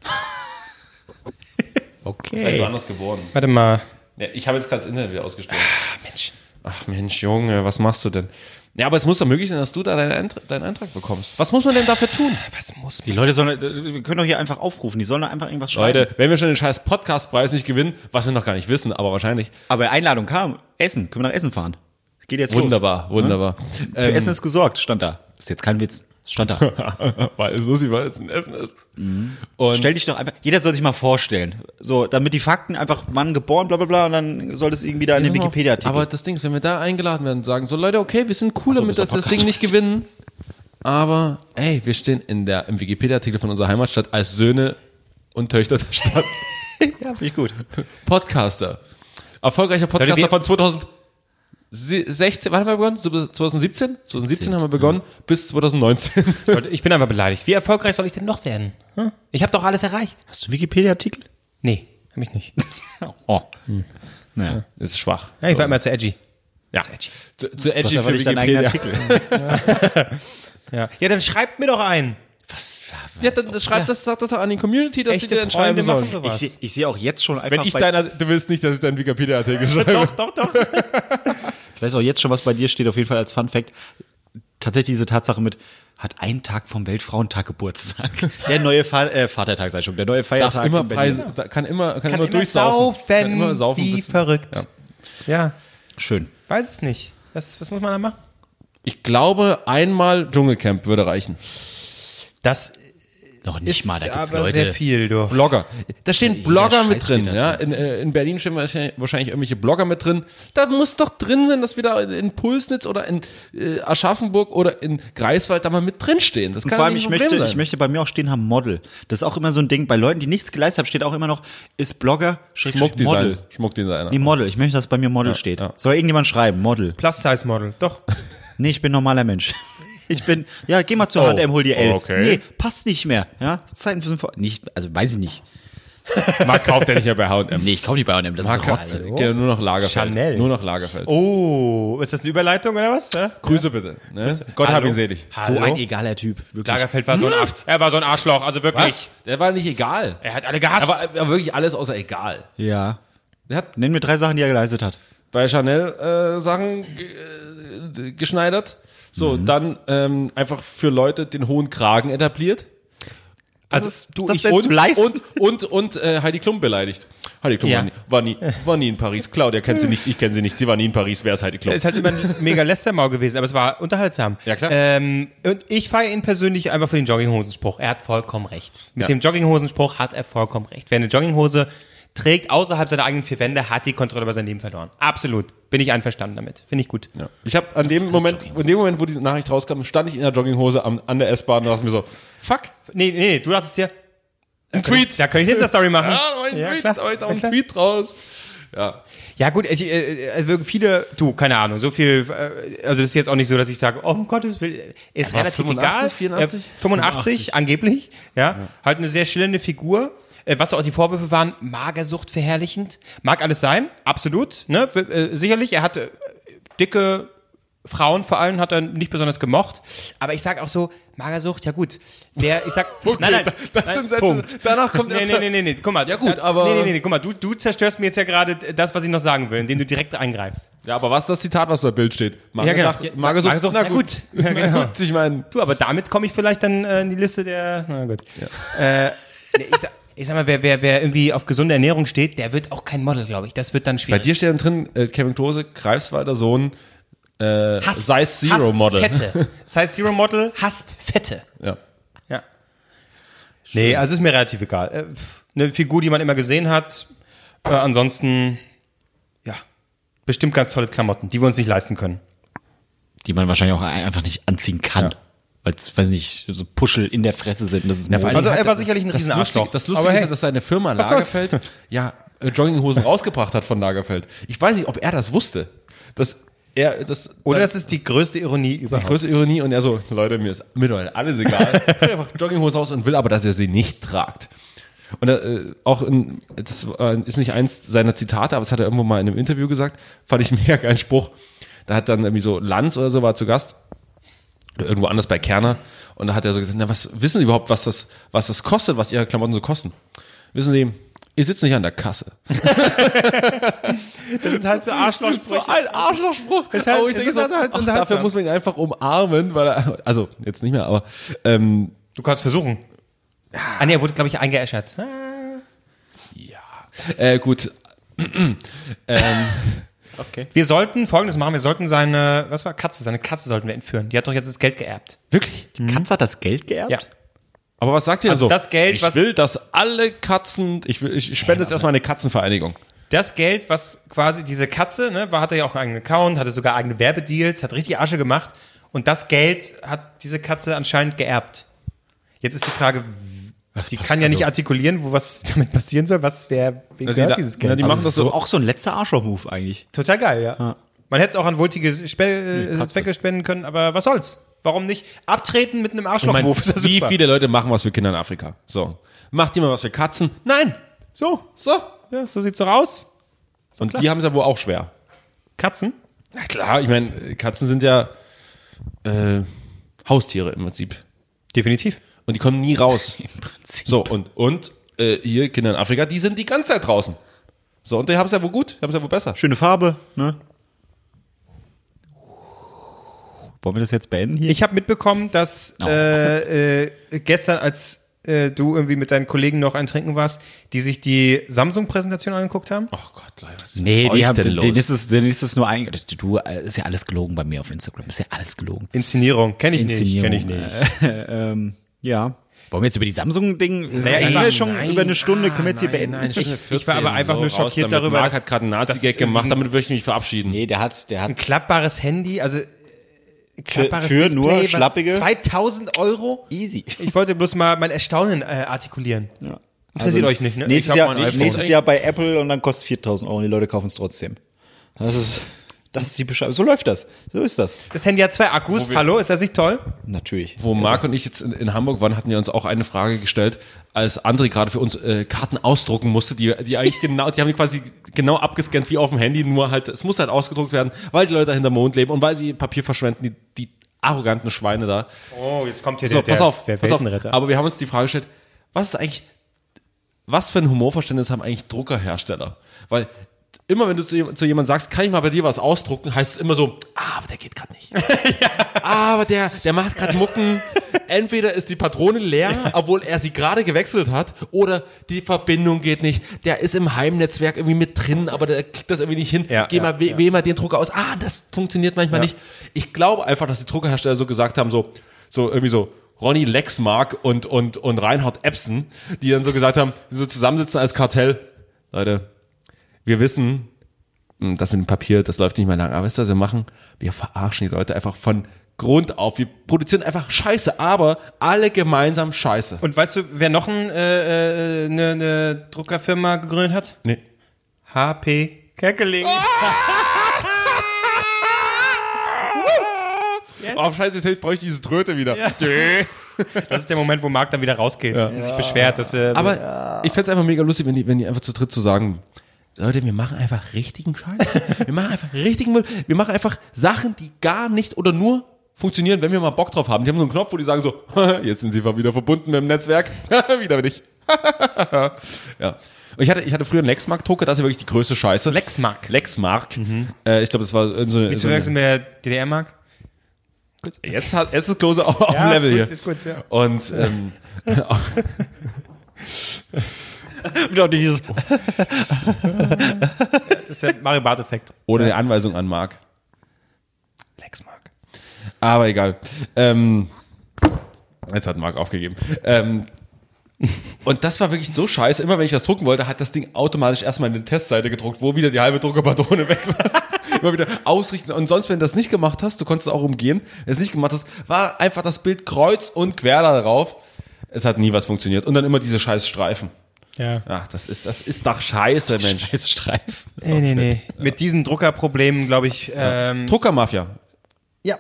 Vielleicht ist er anders geboren. Warte mal. Ja, ich habe jetzt gerade das Internet wieder ausgestellt. Mensch. Ach Mensch, Junge, was machst du denn? Ja, aber es muss doch möglich sein, dass du da deinen, Eintrag, deinen Eintrag bekommst. Was muss man denn dafür tun? Was muss Die Leute sollen, wir können doch hier einfach aufrufen. Die sollen doch einfach irgendwas schreiben. Leute, wenn wir schon den scheiß Podcastpreis nicht gewinnen, was wir noch gar nicht wissen, aber wahrscheinlich. Aber Einladung kam. Essen. Können wir nach Essen fahren? Geht jetzt Wunderbar, los. wunderbar. Für Essen ist gesorgt, stand da. Ist jetzt kein Witz. Stand da. weil es lustig, weil es ein Essen ist. Und Stell dich doch einfach, jeder soll sich mal vorstellen. So, damit die Fakten einfach Mann geboren, bla bla bla, und dann soll das irgendwie da in den. Wikipedia-Artikel. Aber das Ding ist, wenn wir da eingeladen werden und sagen, so Leute, okay, wir sind cool damit, dass wir das Ding nicht gewinnen. Aber, ey, wir stehen in der, im Wikipedia-Artikel von unserer Heimatstadt als Söhne und Töchter der Stadt. ja, finde ich gut. Podcaster. Erfolgreicher Podcaster wir- von 2016, wann haben wir begonnen? 2017? 2017 haben wir begonnen, bis 2019. Leute, ich bin einfach beleidigt. Wie erfolgreich soll ich denn noch werden? Hm? Ich habe doch alles erreicht. Hast du einen Wikipedia-Artikel? Nee, hab ich nicht. Oh. Ja. Das ist schwach. Ja, ich war immer zu edgy. Ja. Zu, zu Das edgy für Wikipedia. Artikel. Ja. ja, dann schreibt mir doch ein. Ja, dann schreib das, sag das doch an die Community, dass Echte die dir dann schreiben sollen. machen Ich sehe seh auch jetzt schon einfach Wenn ich bei, deiner, du willst nicht, dass ich deinen Wikipedia-Artikel schreibe. doch, doch, doch. Ich weiß auch jetzt schon, was bei dir steht, auf jeden Fall als Fun Fact. Tatsächlich diese Tatsache mit, hat einen Tag vom Weltfrauentag Geburtstag. Der neue Fa äh, Vatertag, sei schon, der neue Darf Feiertag immer in Berlin. frei, da- kann immer, kann, Kann immer immer durchsaufen. saufen, kann immer saufen wie bis- verrückt. Ja. Ja. Schön. weiß es nicht. Das, was muss man da machen? Ich glaube, einmal Dschungelcamp würde reichen. Das Noch nicht ist mal, da gibt's aber Leute. sehr viel, du. Blogger. Da stehen Jeder Blogger mit drin. steht Ja? In, äh, in Berlin stehen wahrscheinlich, wahrscheinlich irgendwelche Blogger mit drin. Da muss doch drin sein, dass wir da in Pulsnitz oder in äh, Aschaffenburg oder in Greifswald da mal mit drin stehen. Das Und kann vor allem, nicht ich möchte, sein. ich möchte bei mir auch stehen haben Model. Das ist auch immer so ein Ding. Bei Leuten, die nichts geleistet haben, steht auch immer noch, ist Blogger, Schmuckdesign. Model. Schmuckdesigner. Nee, Model. Ich möchte, dass bei mir Model steht. ja. Soll irgendjemand schreiben, Model. Plus-Size-Model. Doch. Nee, ich bin normaler Mensch. Ich bin, ja, geh mal zur Oh, H&M, hol dir L. okay. Nee, passt nicht mehr. Ja, Zeiten für so nicht, also weiß ich nicht. Marc kauft ja nicht mehr bei H&M. Nee, ich kaufe nicht bei H&M, das ist Marc Rotze. hat ja, nur noch Lagerfeld. Chanel. Nur noch Lagerfeld. Oh, ist das eine Überleitung oder was? Ja? Grüße bitte. Ne? Gott hab Hallo? ihn selig. So Hallo? ein egaler Typ, wirklich. Lagerfeld war so ein Arsch. Er war so ein Arschloch, also wirklich. Was? Der war nicht egal. Er hat alle gehasst. Aber, aber wirklich alles außer egal. Ja. Der hat Nenn mir drei Sachen, die er geleistet hat. bei Chanel äh, Sachen äh, geschneidert. So, dann ähm, einfach für Leute den hohen Kragen etabliert. also, du, Das ich und, und, und, und, und äh, Heidi Klum beleidigt. Heidi Klum Ja. war, nie, war, nie, war nie in Paris. Claudia kennt sie nicht, ich kenne sie nicht. Sie war nie in Paris. Wer ist Heidi Klum? Er ist halt immer ein mega Lästermaul gewesen, aber es war unterhaltsam. Ja, klar. Ähm, und ich feiere ihn persönlich einfach für den Jogginghosenspruch. Er hat vollkommen recht. Mit Ja. dem Jogginghosenspruch hat er vollkommen recht. Wer eine Jogginghose trägt außerhalb seiner eigenen vier Wände, hat die Kontrolle über sein Leben verloren. Absolut. Bin ich einverstanden damit. Finde ich gut. Ja. Ich habe an dem Moment, in dem Moment, wo die Nachricht rauskam, stand ich in der Jogginghose am, an der S-Bahn und dachte mir so, fuck, Nee, nee, nee, du dachtest dir, ein Tweet. da kann ich eine Insta-Story machen. Ja, da war ein Ja, Tweet, klar. da war ich da Ja, ein. Tweet raus. Ja. Ja gut, ich, äh, wirklich viele, du, keine Ahnung, so viel, äh, also das ist jetzt auch nicht so, dass ich sage, oh um Gottes Willen, ist relativ 85, egal. 84? Äh, 85, angeblich, ja, halt eine sehr schillernde Figur. Äh, was auch die Vorwürfe waren, Magersucht verherrlichend. Mag alles sein, absolut, ne, äh, sicherlich, er hatte dicke Frauen vor allem hat er nicht besonders gemocht, aber ich sag auch so, Magersucht, ja gut, wer, ich sag, nein, nein, das nein, sind Sätze, Punkt. danach kommt Nee, nee, nee, nee, nee, guck mal. Ja, gut, da, aber- Nee, nee, nee, nee, guck mal, du, du zerstörst mir jetzt ja gerade das, was ich noch sagen will, indem du direkt eingreifst. Ja, aber was ist das Zitat, was bei Bild steht? Magersucht, Ja, genau. Ja, Magersucht, Magersucht, na na gut. gut. Ja, Na genau. gut, ich meine, Du, aber damit komme ich vielleicht dann äh, in die Liste der. Na gut. Äh, nee, ich, sag, ich sag mal, wer, wer, wer irgendwie auf gesunde Ernährung steht, der wird auch kein Model, glaube ich. Das wird dann bei schwierig. dir steht dann drin, äh, Kevin Klose, Greifswalder Sohn, äh, Hasst- Size Zero hasst Model. Fette. Size Zero Model hasst Fette. Ja. Ja. Nee, also ist mir relativ egal. Äh, Eine Figur, die man immer gesehen hat. Äh, ansonsten, ja, bestimmt ganz tolle Klamotten, die wir uns nicht leisten können. Die man wahrscheinlich auch einfach nicht anziehen kann. Weil es, weiß nicht, so Puschel in der Fresse sind. Das ist Ja, Also er war sicherlich ein das Riesenarschloch. Lustige, das Lustige ist hey, ja, dass seine Firma? Lagerfeld ja äh, Jogginghosen rausgebracht hat von Lagerfeld. Ich weiß nicht, ob er das wusste. Dass er das Oder das ist die größte Ironie überhaupt. größte Ironie und er so, Leute, mir ist mittlerweile alles egal. Ich einfach Jogginghose aus und will aber, dass er sie nicht tragt. Und äh, auch in, das äh, ist nicht eins seiner Zitate, aber das hat er irgendwo mal in einem Interview gesagt. Fand ich mega geilen Spruch. Da hat dann irgendwie so Lanz oder so war zu Gast. Oder irgendwo anders bei Kerner. Und da hat er so gesagt, na, was wissen Sie überhaupt, was das, was das kostet, was Ihre Klamotten so kosten? Wissen Sie, ihr sitzt nicht an der Kasse. Das sind halt so Arschlochsprüche. ein Arschlochspruch. Ist halt- Aber ich denke ist so, halt ach, dafür muss man ihn einfach umarmen, weil er, also jetzt nicht mehr, aber ähm, Du kannst versuchen. Ah, nee, er wurde, glaube ich, eingeäschert. Ah. äh, gut. Wir sollten folgendes machen: Wir sollten seine, was war Katze? Seine Katze sollten wir entführen. Die hat doch jetzt das Geld geerbt. Wirklich? Die Katze hat das Geld geerbt? Ja. Aber was sagt ihr Also so? das Geld, ich was- will, dass alle Katzen, ich, will, ich spende jetzt erstmal eine Katzenvereinigung. Das Geld, was quasi diese Katze, ne, war, hatte ja auch einen eigenen Account, hatte sogar eigene Werbedeals, hat richtig Asche gemacht. Und das Geld hat diese Katze anscheinend geerbt. Jetzt ist die Frage, die kann ja nicht artikulieren, wo was damit passieren soll. Was Na, die gehört da- dieses na, Geld? die Aber machen es das ist so- So, auch so ein letzter Arschloch-Move eigentlich. Total geil, ja. Man hätte es auch an wohltätige Spe äh, Katze. Zwecke spenden können, aber was soll's? Warum nicht abtreten mit einem Arschloch-Move? Ja wie super. viele Leute machen was für Kinder in Afrika? So. Macht jemand was für Katzen? Nein. So, So. ja, so sieht's doch aus. Und die haben es ja wohl auch schwer. Katzen? Na klar, ich meine, Katzen sind ja äh, Haustiere im Prinzip. Definitiv. Und die kommen nie raus. Prinzip. So, und, und äh, hier Kinder in Afrika, die sind die ganze Zeit draußen. So, und die haben es ja wohl gut, die haben es ja wohl besser. Schöne Farbe, ne? Wollen wir das jetzt beenden hier? Ich habe mitbekommen, dass Oh. äh, äh, gestern, als äh, du irgendwie mit deinen Kollegen noch ein Trinken warst, die sich die Samsung-Präsentation angeguckt haben. Ach Gott, Leute, was ist Nee, mit die euch haben, denn denen los? ist es, denen ist es nur ein, du, äh, ist ja alles gelogen bei mir auf Instagram, ist ja alles gelogen. Inszenierung, kenne ich nicht, Inszenierung, kenne ich nicht. ähm, ja. Wollen wir jetzt über die Samsung-Ding, Naja, ich war- war schon Nein, über eine Stunde, können wir jetzt hier nein, beenden? nein, Ich- ich war aber 14, einfach nur schockiert darüber, Marc hat gerade einen Nazi-Gag es gemacht, damit möchte ich mich verabschieden. nee, der hat, der Ein hat, klappbares Handy, also äh, klappbares für nur was- schlappige- 2000 Euro? easy. Ich wollte bloß mal mein Erstaunen äh, artikulieren. Ja. Interessiert euch nicht, ne? Nächstes, Jahr, ein nächstes Jahr bei Apple und dann kostet 4000 Euro und die Leute kaufen es trotzdem. Das ist, das ist die Beschreibung. So läuft das. So ist das. Das Handy hat zwei Akkus. wir- Hallo, ist das nicht toll? Natürlich. Wo Marc und ich jetzt in, in Hamburg waren, hatten wir uns auch eine Frage gestellt, als André gerade für uns äh, Karten ausdrucken musste, die, die eigentlich genau, die haben die quasi genau abgescannt wie auf dem Handy, nur halt, es musste halt ausgedruckt werden, weil die Leute hinter Mond leben und weil sie Papier verschwenden, die, die arroganten Schweine da. Oh, jetzt kommt hier So, der, pass der, auf, der pass auf. Aber wir haben uns die Frage gestellt, was ist eigentlich, was für ein Humorverständnis haben eigentlich Druckerhersteller? Weil immer wenn du zu, zu jemandem sagst, kann ich mal bei dir was ausdrucken, heißt es immer so, ah, aber der geht gerade nicht. Aber der, der macht gerade Mucken. Entweder ist die Patrone leer, obwohl er sie gerade gewechselt hat, oder die Verbindung geht nicht. Der ist im Heimnetzwerk irgendwie mit drin, aber der kriegt das irgendwie nicht hin. Ja, Geh ja, mal, wäh, wähl mal den Drucker aus. Ah, das funktioniert manchmal nicht. Ich glaube einfach, dass die Druckerhersteller so gesagt haben, so, so irgendwie so, Ronny Lexmark und, und, und Reinhard Epson, die dann so gesagt haben, die so zusammensitzen als Kartell. Leute, wir wissen, mh, das mit dem Papier, das läuft nicht mehr lang. Aber wisst ihr, was wir machen? Wir verarschen die Leute einfach von Grund auf. Wir produzieren einfach Scheiße, aber alle gemeinsam Scheiße. Und weißt du, wer noch eine äh, äh, ne, ne Druckerfirma gegründet hat? Nee. HP Kerkeling. Oh, scheiße, jetzt bräuchte ich diese Tröte wieder. Das ist der Moment, wo Marc dann wieder rausgeht und sich beschwert, dass äh, Aber ich fände es einfach mega lustig, wenn die, wenn die einfach zu dritt zu sagen, Leute, wir machen einfach richtigen Scheiß. Wir machen einfach richtigen Müll. Wir machen einfach Sachen, die gar nicht oder nur funktionieren, wenn wir mal Bock drauf haben. Die haben so einen Knopf, wo die sagen so, jetzt sind sie mal wieder verbunden mit dem Netzwerk. wieder nicht. ja. Und ich hatte, ich hatte früher einen Lexmark-Drucker, das ist ja wirklich die größte Scheiße. Lexmark. Lexmark. Äh, ich glaube, das war so eine. Nicht So eine der DDR-Mark. jetzt, hat, jetzt ist Klose auf, auf dem Ja, ist Level gut, hier. ist gut, ja. Und ähm, Wieder dieses, Das ist der Mario Bart-Effekt. Oder eine Anweisung an Marc. Lexmark. Aber egal. Ähm, jetzt hat Marc aufgegeben. Ähm, und das war wirklich so scheiße. Immer wenn ich was drucken wollte, hat das Ding automatisch erstmal eine Testseite gedruckt, wo wieder die halbe Druckerpatrone weg war. Immer wieder ausrichten. Und sonst, wenn du das nicht gemacht hast, du konntest es auch umgehen. Wenn du es nicht gemacht hast, war einfach das Bild kreuz und quer da drauf. Es hat nie was funktioniert. Und dann immer diese scheiß Streifen. Ja. Ach, das ist, das ist doch scheiße, Mensch. jetzt Streif. Nee, nee, nee. Mit diesen Druckerproblemen, glaube ich, ähm, Druckermafia. ja,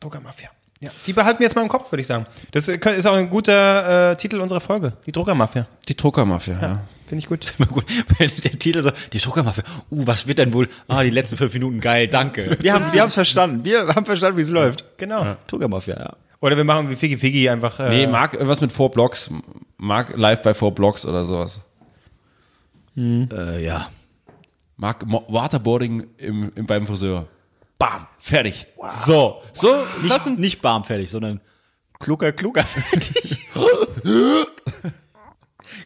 Druckermafia. Ja. Die behalten wir jetzt mal im Kopf, würde ich sagen. Das ist auch ein guter äh, Titel unserer Folge. Die Druckermafia. Die Druckermafia, ja. Finde ich gut. Immer gut. Wenn der Titel so, die Druckermafia. Uh, was wird denn wohl? Ah, die letzten fünf Minuten geil, danke. Wir haben, wir haben es verstanden. Wir haben verstanden, wie es läuft. Genau. Druckermafia, ja. Oder wir machen wie Figgy Figgy einfach. Äh, Nee, Marc, irgendwas mit Four Blocks. Marc live bei Four Blocks oder sowas. Äh, ja. Marc Waterboarding im, im, beim Friseur. Bam, fertig. So, so, das Nicht, sind, nicht barm fertig, sondern klucker, klucker fertig.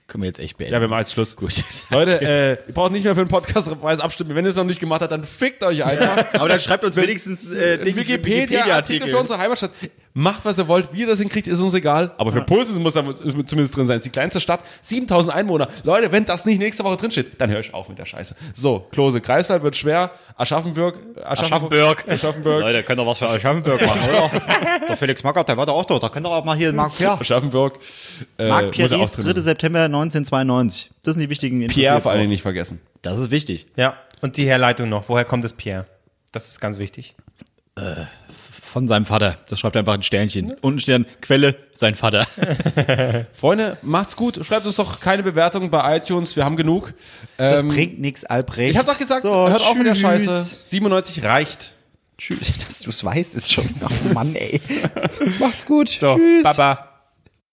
Können wir jetzt echt beenden. ja, wir machen jetzt Schluss. Gut. Leute, äh, ihr braucht nicht mehr für den Podcastpreis abstimmen. Wenn ihr es noch nicht gemacht habt, dann fickt euch einfach. Aber dann schreibt uns wenigstens äh, Wikipedia-Artikel für unsere Heimatstadt. Macht, was ihr wollt, wie ihr das hinkriegt, ist uns egal. Aber für Pulsen muss da zumindest drin sein. Es ist die kleinste Stadt, 7000 Einwohner. Leute, wenn das nicht nächste Woche drinsteht, dann hör ich auf mit der Scheiße. So, Klose, Greifswald wird schwer. Aschaffenburg, Aschaffenburg. Aschaffenburg, Leute, könnt ihr was für Aschaffenburg machen, oder? der Felix Magath, der war da auch da. Da könnt ihr auch mal hier Marc Pierre. Aschaffenburg. Äh, Marc ja Pierre, drin 3. sein. September 1992. Das sind die wichtigen Infos. Pierre vor. Dingen nicht vergessen. Das ist wichtig. Ja. Und die Herleitung noch. Woher kommt das Pierre? Das ist ganz wichtig. Von seinem Vater. Das schreibt er einfach ein Sternchen. Und ein Stern, Quelle, sein Vater. Freunde, macht's gut. Schreibt uns doch keine Bewertung bei iTunes. Wir haben genug. Das Ähm, bringt nichts, Albrecht. ich hab doch gesagt, So, hört auf mit der tschüss. Scheiße. 97 reicht. Tschüss. Dass du es weißt, ist schon. Oh Mann, ey. Macht's gut. So, Tschüss. Baba.